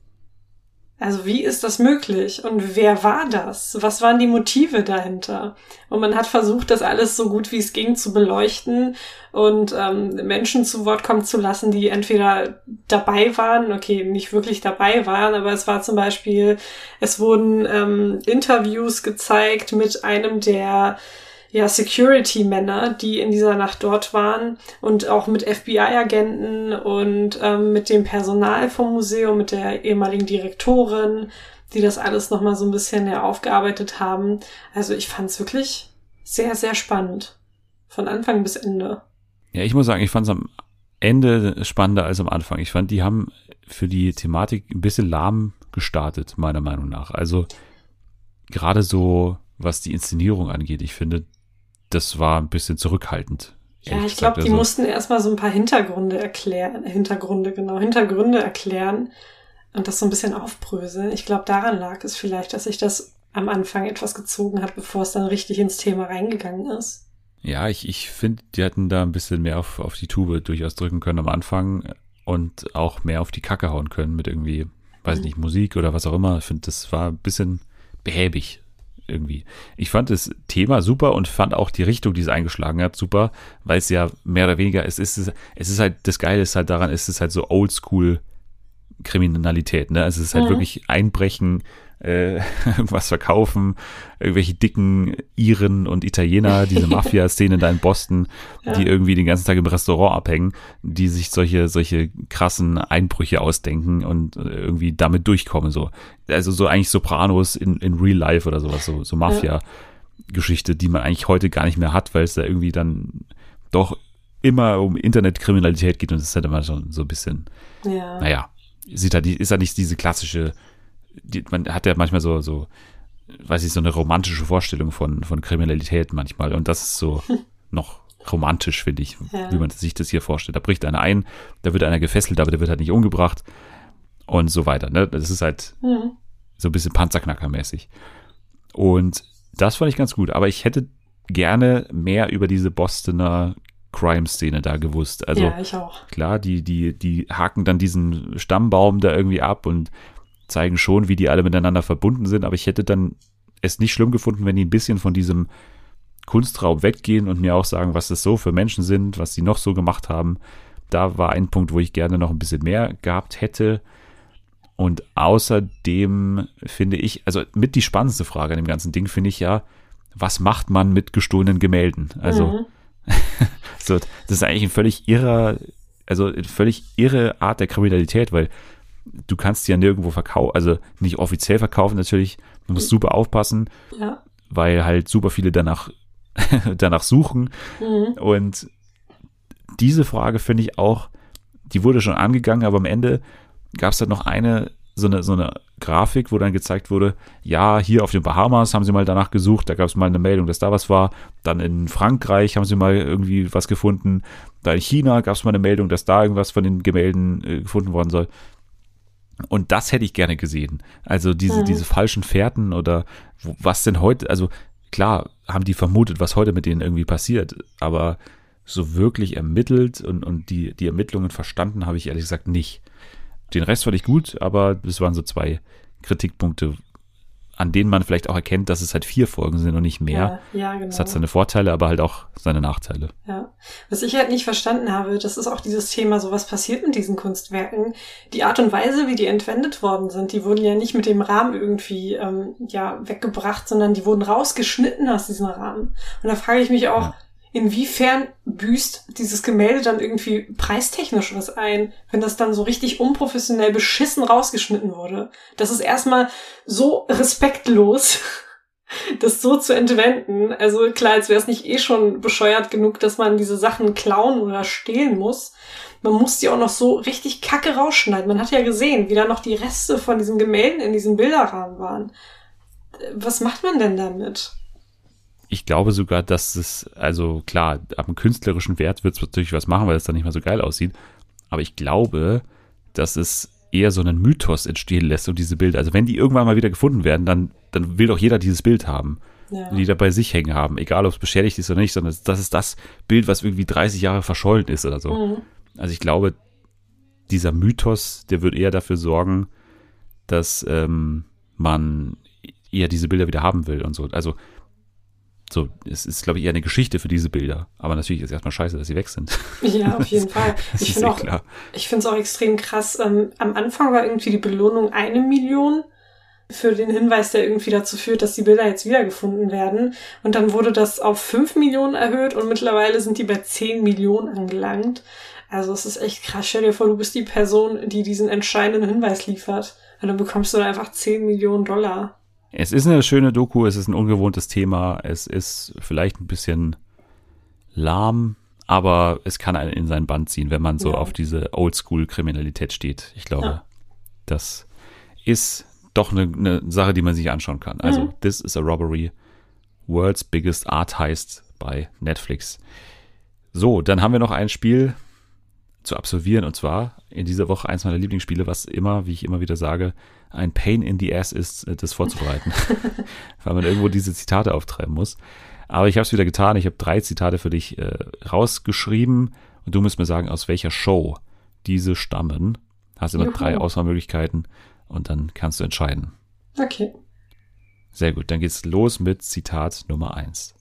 Also wie ist das möglich? Und wer war das? Was waren die Motive dahinter? Und man hat versucht, das alles so gut wie es ging zu beleuchten und ähm, Menschen zu Wort kommen zu lassen, die entweder dabei waren, okay, nicht wirklich dabei waren, aber es war zum Beispiel, es wurden ähm, Interviews gezeigt mit einem der ja, Security-Männer, die in dieser Nacht dort waren und auch mit FBI-Agenten und ähm, mit dem Personal vom Museum, mit der ehemaligen Direktorin, die das alles nochmal so ein bisschen ja, aufgearbeitet haben. Also ich fand es wirklich sehr, sehr spannend. Von Anfang bis Ende. Ja, ich muss sagen, ich fand es am Ende spannender als am Anfang. Ich fand, die haben für die Thematik ein bisschen lahm gestartet, meiner Meinung nach. Also gerade so, was die Inszenierung angeht, ich finde, das war ein bisschen zurückhaltend. Ja, ich glaube, die also, mussten erstmal so ein paar Hintergründe erklären, Hintergründe, genau, Hintergründe erklären und das so ein bisschen aufbröseln. Ich glaube, daran lag es vielleicht, dass sich das am Anfang etwas gezogen hat, bevor es dann richtig ins Thema reingegangen ist. Ja, ich, ich finde, die hätten da ein bisschen mehr auf, auf die Tube durchaus drücken können am Anfang und auch mehr auf die Kacke hauen können mit irgendwie, weiß mhm. nicht, Musik oder was auch immer. Ich finde, das war ein bisschen behäbig irgendwie. Ich fand das Thema super und fand auch die Richtung, die es eingeschlagen hat, super, weil es ja mehr oder weniger, es ist, es ist halt, das Geile ist halt daran, es ist halt so oldschool Kriminalität, ne? Also es ist halt mhm. wirklich Einbrechen, äh, irgendwas verkaufen, irgendwelche dicken Iren und Italiener, diese Mafia-Szene da in Boston, ja. die irgendwie den ganzen Tag im Restaurant abhängen, die sich solche, solche krassen Einbrüche ausdenken und irgendwie damit durchkommen, so. Also so eigentlich Sopranos in, in Real Life oder sowas, so, so Mafia-Geschichte, die man eigentlich heute gar nicht mehr hat, weil es da irgendwie dann doch immer um Internetkriminalität geht und es ist halt immer schon so ein bisschen, ja. naja, sieht halt, ist halt nicht diese klassische die, man hat ja manchmal so, so, weiß ich, so eine romantische Vorstellung von, von Kriminalität manchmal. Und das ist so noch romantisch, finde ich, ja. wie man sich das hier vorstellt. Da bricht einer ein, da wird einer gefesselt, aber der wird halt nicht umgebracht und so weiter. Ne? Das ist halt mhm. so ein bisschen Panzerknackermäßig. Und das fand ich ganz gut. Aber ich hätte gerne mehr über diese Bostoner Crime-Szene da gewusst. Also ja, ich auch. klar, die, die, die haken dann diesen Stammbaum da irgendwie ab und zeigen schon, wie die alle miteinander verbunden sind, aber ich hätte dann es nicht schlimm gefunden, wenn die ein bisschen von diesem Kunstraub weggehen und mir auch sagen, was das so für Menschen sind, was sie noch so gemacht haben. Da war ein Punkt, wo ich gerne noch ein bisschen mehr gehabt hätte. Und außerdem finde ich, also mit die spannendste Frage an dem ganzen Ding finde ich ja, was macht man mit gestohlenen Gemälden? Also, mhm. so, das ist eigentlich ein völlig irrer, also eine völlig irre Art der Kriminalität, weil du kannst die ja nirgendwo verkaufen, also nicht offiziell verkaufen natürlich, du musst super aufpassen, ja. weil halt super viele danach, danach suchen. Mhm. Und diese Frage finde ich auch, die wurde schon angegangen, aber am Ende gab es dann noch eine so eine, so eine Grafik, wo dann gezeigt wurde, ja, hier auf den Bahamas haben sie mal danach gesucht, da gab es mal eine Meldung, dass da was war. Dann in Frankreich haben sie mal irgendwie was gefunden. Da in China gab es mal eine Meldung, dass da irgendwas von den Gemälden äh, gefunden worden soll. Und das hätte ich gerne gesehen. Also diese, mhm. diese falschen Fährten oder was denn heute, also klar, haben die vermutet, was heute mit denen irgendwie passiert, aber so wirklich ermittelt und, und die, die Ermittlungen verstanden habe ich ehrlich gesagt nicht. Den Rest fand ich gut, aber das waren so zwei Kritikpunkte, an denen man vielleicht auch erkennt, dass es halt vier Folgen sind und nicht mehr. Ja, ja genau. Das hat seine Vorteile, aber halt auch seine Nachteile. Ja. Was ich halt nicht verstanden habe, das ist auch dieses Thema, so was passiert mit diesen Kunstwerken. Die Art und Weise, wie die entwendet worden sind, die wurden ja nicht mit dem Rahmen irgendwie ähm, ja weggebracht, sondern die wurden rausgeschnitten aus diesem Rahmen. Und da frage ich mich auch, ja inwiefern büßt dieses Gemälde dann irgendwie preistechnisch was ein, wenn das dann so richtig unprofessionell beschissen rausgeschnitten wurde. Das ist erstmal so respektlos, das so zu entwenden. Also klar, als wäre es nicht eh schon bescheuert genug, dass man diese Sachen klauen oder stehlen muss. Man muss die auch noch so richtig kacke rausschneiden. Man hat ja gesehen, wie da noch die Reste von diesen Gemälden in diesem Bilderrahmen waren. Was macht man denn damit? Ich glaube sogar, dass es, also klar, ab einem künstlerischen Wert wird es natürlich was machen, weil es dann nicht mehr so geil aussieht. Aber ich glaube, dass es eher so einen Mythos entstehen lässt und diese Bilder. Also wenn die irgendwann mal wieder gefunden werden, dann, dann will doch jeder dieses Bild haben. Ja. Die da bei sich hängen haben, egal ob es beschädigt ist oder nicht, sondern das ist das Bild, was irgendwie 30 Jahre verschollen ist oder so. Mhm. Also ich glaube, dieser Mythos, der wird eher dafür sorgen, dass ähm, man eher diese Bilder wieder haben will und so. Also so, es ist, glaube ich, eher eine Geschichte für diese Bilder. Aber natürlich ist es erstmal scheiße, dass sie weg sind. Ja, auf jeden Fall. Ich finde auch, ich finde es auch extrem krass. Ähm, am Anfang war irgendwie die Belohnung eine Million für den Hinweis, der irgendwie dazu führt, dass die Bilder jetzt wiedergefunden werden. Und dann wurde das auf fünf Millionen erhöht und mittlerweile sind die bei zehn Millionen angelangt. Also es ist echt krass. Stell dir vor, du bist die Person, die diesen entscheidenden Hinweis liefert. Und dann bekommst du dann einfach zehn Millionen Dollar. Es ist eine schöne Doku, es ist ein ungewohntes Thema, es ist vielleicht ein bisschen lahm, aber es kann einen in sein Band ziehen, wenn man so ja. auf diese Oldschool-Kriminalität steht. Ich glaube, ja. das ist doch eine, eine, Sache, die man sich anschauen kann. Also, mhm. This is a Robbery, World's Biggest Art Heist bei Netflix. So, dann haben wir noch ein Spiel zu absolvieren und zwar in dieser Woche eins meiner Lieblingsspiele, was immer, wie ich immer wieder sage, ein Pain in the Ass ist, äh, das vorzubereiten, weil man irgendwo diese Zitate auftreiben muss. Aber ich habe es wieder getan. Ich habe drei Zitate für dich äh, rausgeschrieben und du musst mir sagen, aus welcher Show diese stammen. Hast immer Juhu. drei Auswahlmöglichkeiten und dann kannst du entscheiden. Okay. Sehr gut, dann geht's los mit Zitat Nummer eins.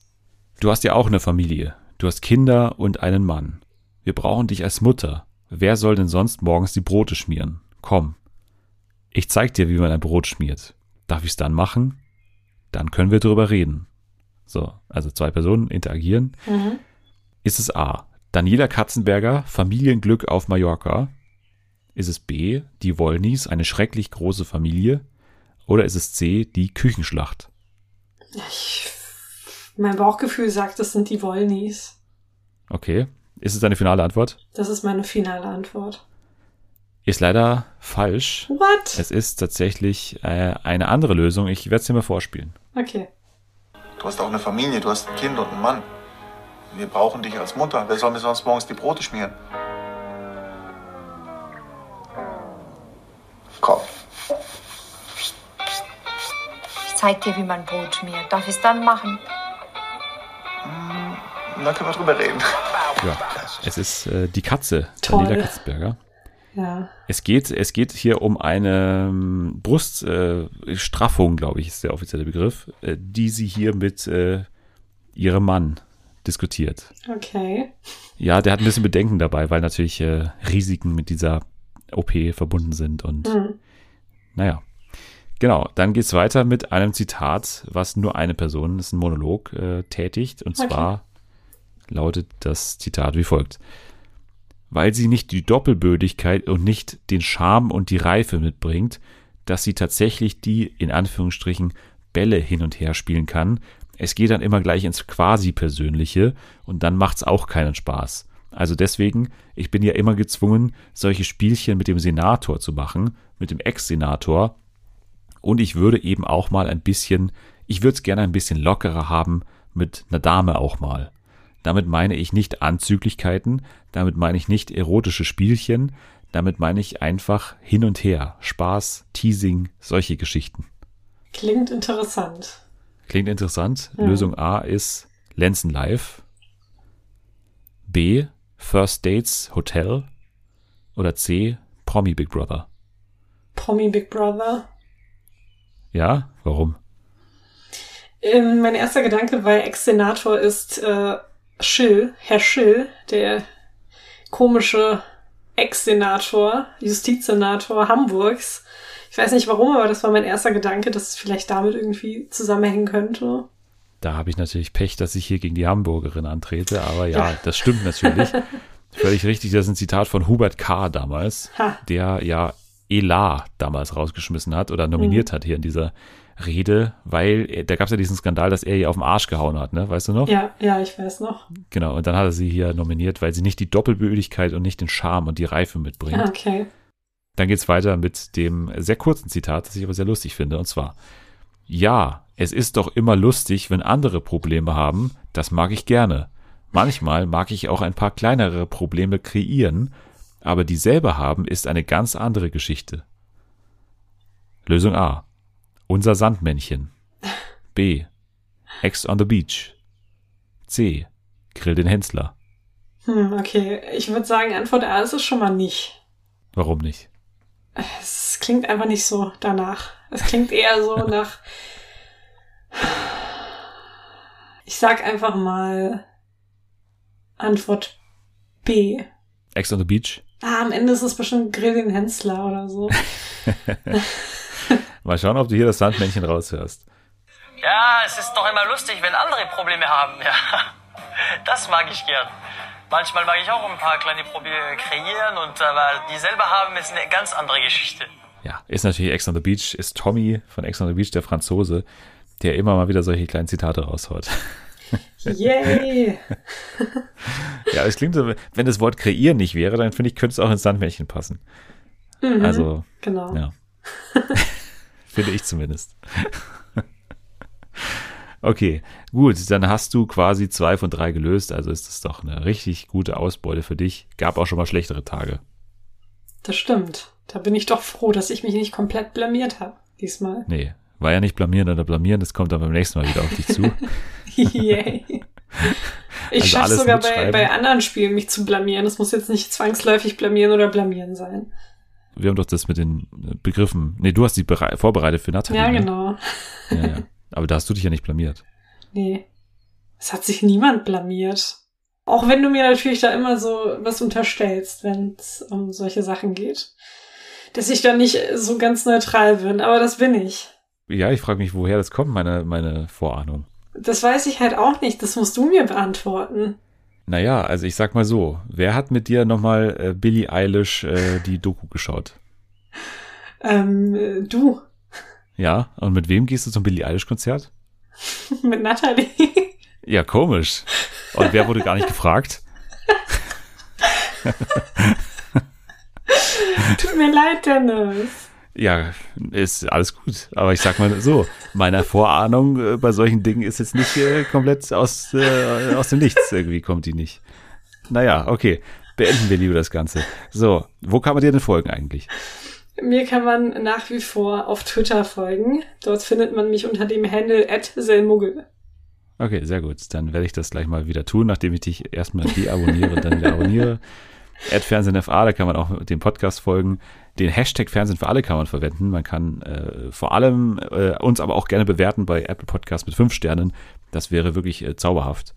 Du hast ja auch eine Familie. Du hast Kinder und einen Mann. Wir brauchen dich als Mutter. Wer soll denn sonst morgens die Brote schmieren? Komm, ich zeig dir, wie man ein Brot schmiert. Darf ich es dann machen? Dann können wir drüber reden. So, also zwei Personen interagieren. Mhm. Ist es A. Daniela Katzenberger, Familienglück auf Mallorca? Ist es B. Die Wollnies, eine schrecklich große Familie? Oder ist es C. Die Küchenschlacht? Ich, mein Bauchgefühl sagt, das sind die Wollnies. Okay. Ist es deine finale Antwort? Das ist meine finale Antwort. Ist leider falsch. What? Es ist tatsächlich äh, eine andere Lösung. Ich werde es dir mal vorspielen. Okay. Du hast auch eine Familie, du hast ein Kind und einen Mann. Wir brauchen dich als Mutter. Wer soll mir sonst morgens die Brote schmieren? Komm. Ich zeig dir, wie man Brot schmiert. Darf ich es dann machen? Hm, dann können wir drüber reden. Ja, es ist äh, die Katze, Daniela Katzberger. Ja. Es geht, es geht hier um eine ähm, Bruststraffung, äh, glaube ich, ist der offizielle Begriff, äh, die sie hier mit äh, ihrem Mann diskutiert. Okay. Ja, der hat ein bisschen Bedenken dabei, weil natürlich äh, Risiken mit dieser OP verbunden sind und Hm. naja. Genau, dann geht's weiter mit einem Zitat, was nur eine Person, das ist ein Monolog, äh, tätigt. Und Okay. zwar lautet das Zitat wie folgt. Weil sie nicht die Doppelbödigkeit und nicht den Charme und die Reife mitbringt, dass sie tatsächlich die, in Anführungsstrichen, Bälle hin und her spielen kann. Es geht dann immer gleich ins Quasi-Persönliche und dann macht's auch keinen Spaß. Also deswegen, ich bin ja immer gezwungen, solche Spielchen mit dem Senator zu machen, mit dem Ex-Senator. Und ich würde eben auch mal ein bisschen, ich würde es gerne ein bisschen lockerer haben mit einer Dame auch mal. Damit meine ich nicht Anzüglichkeiten, damit meine ich nicht erotische Spielchen, damit meine ich einfach hin und her, Spaß, Teasing, solche Geschichten. Klingt interessant. Klingt interessant. Ja. Lösung A ist Lenzen Live. B. First Dates Hotel. Oder C. Promi Big Brother. Promi Big Brother. Ja, warum? Ähm, mein erster Gedanke bei Ex-Senator ist äh, Schill, Herr Schill, der komische Ex-Senator, Justizsenator Hamburgs. Ich weiß nicht warum, aber das war mein erster Gedanke, dass es vielleicht damit irgendwie zusammenhängen könnte. Da habe ich natürlich Pech, dass ich hier gegen die Hamburgerin antrete, aber ja, Ja. das stimmt natürlich. Völlig richtig, das ist ein Zitat von Hubert K. damals, Ha. der ja Elar damals rausgeschmissen hat oder nominiert Mhm. hat hier in dieser Rede, weil er- da gab es ja diesen Skandal, dass er ihr auf den Arsch gehauen hat, ne? Weißt du noch? Ja, ja, ich weiß noch. Genau, und dann hat er sie hier nominiert, weil sie nicht die Doppelbödigkeit und nicht den Charme und die Reife mitbringt. Ah, okay. Dann geht's weiter mit dem sehr kurzen Zitat, das ich aber sehr lustig finde, und zwar: Ja, es ist doch immer lustig, wenn andere Probleme haben, das mag ich gerne. Manchmal mag ich auch ein paar kleinere Probleme kreieren, aber die selber haben ist eine ganz andere Geschichte. Lösung A. Unser Sandmännchen. B. Ex on the Beach. C. Grill den Hensler. Hm, okay. Ich würde sagen, Antwort A ist es schon mal nicht. Warum nicht? Es klingt einfach nicht so danach. Es klingt eher so nach. Ich sag einfach mal Antwort B. Ex on the Beach? Ah, am Ende ist es bestimmt Grill den Hensler oder so. Mal schauen, ob du hier das Sandmännchen raushörst. Ja, es ist doch immer lustig, wenn andere Probleme haben. Ja, das mag ich gern. Manchmal mag ich auch ein paar kleine Probleme kreieren und aber die selber haben ist eine ganz andere Geschichte. Ja, ist natürlich Ex on the Beach, ist Tommy von Ex on the Beach, der Franzose, der immer mal wieder solche kleinen Zitate raushaut. Yay! Ja, es klingt so, wenn das Wort kreieren nicht wäre, dann finde ich, könnte es auch ins Sandmännchen passen. Mhm, Also, genau. ja. finde ich zumindest. okay, gut, dann hast du quasi zwei von drei gelöst, also ist das doch eine richtig gute Ausbeute für dich. Gab auch schon mal schlechtere Tage. Das stimmt. Da bin ich doch froh, dass ich mich nicht komplett blamiert habe. Diesmal. Nee, war ja nicht blamieren oder blamieren, das kommt dann beim nächsten Mal wieder auf dich zu. Yay. Ich Also schaffe sogar bei, bei anderen Spielen mich zu blamieren. Es muss jetzt nicht zwangsläufig blamieren oder blamieren sein. Wir haben doch das mit den Begriffen. Nee, du hast die berei- vorbereitet für Nathalie. Ja, ne? genau. Ja, ja. Aber da hast du dich ja nicht blamiert. Nee. Es hat sich niemand blamiert. Auch wenn du mir natürlich da immer so was unterstellst, wenn es um solche Sachen geht. Dass ich da nicht so ganz neutral bin, aber das bin ich. Ja, ich frage mich, woher das kommt, meine, meine Vorahnung. Das weiß ich halt auch nicht. Das musst du mir beantworten. Naja, also ich sag mal so, wer hat mit dir nochmal äh, Billie Eilish äh, die Doku geschaut? Ähm, äh, du Ja, und mit wem gehst du zum Billie Eilish Konzert? mit Natalie. Ja, komisch. Und wer wurde gar nicht gefragt? Tut mir leid, Dennis. Ja, ist alles gut. Aber ich sag mal so, meine Vorahnung äh, bei solchen Dingen ist jetzt nicht äh, komplett aus, äh, aus dem Nichts. Irgendwie kommt die nicht. Naja, okay. Beenden wir lieber das Ganze. So, wo kann man dir denn folgen eigentlich? Mir kann man nach wie vor auf Twitter folgen. Dort findet man mich unter dem Handle @selmuggel. Okay, sehr gut. Dann werde ich das gleich mal wieder tun, nachdem ich dich erstmal deabonniere und dann wieder abonniere. FernsehenFA, da kann man auch dem Podcast folgen. Den Hashtag Fernsehen für alle kann man verwenden. Man kann äh, vor allem äh, uns aber auch gerne bewerten bei Apple Podcast mit fünf Sternen. Das wäre wirklich äh, zauberhaft.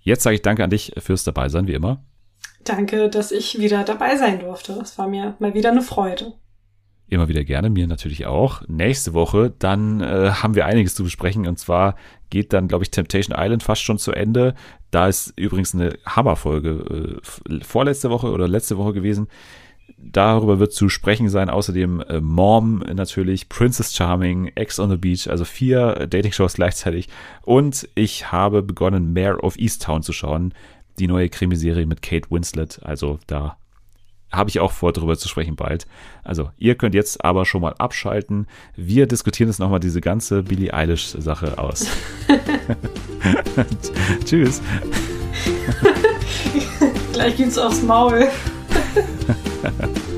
Jetzt sage ich danke an dich fürs Dabeisein, wie immer. Danke, dass ich wieder dabei sein durfte. Es war mir mal wieder eine Freude. Immer wieder gerne, mir natürlich auch. Nächste Woche, dann äh, haben wir einiges zu besprechen und zwar geht dann, glaube ich, Temptation Island fast schon zu Ende. Da ist übrigens eine Hammerfolge äh, vorletzte Woche oder letzte Woche gewesen. Darüber wird zu sprechen sein. Außerdem äh, Mom natürlich, Princess Charming, Ex on the Beach, also vier Dating-Shows gleichzeitig. Und ich habe begonnen, Mayor of Easttown zu schauen. Die neue Krimiserie mit Kate Winslet. Also da habe ich auch vor, darüber zu sprechen bald. Also, ihr könnt jetzt aber schon mal abschalten. Wir diskutieren jetzt nochmal diese ganze Billie Eilish-Sache aus. Tschüss. Gleich geht's aufs Maul.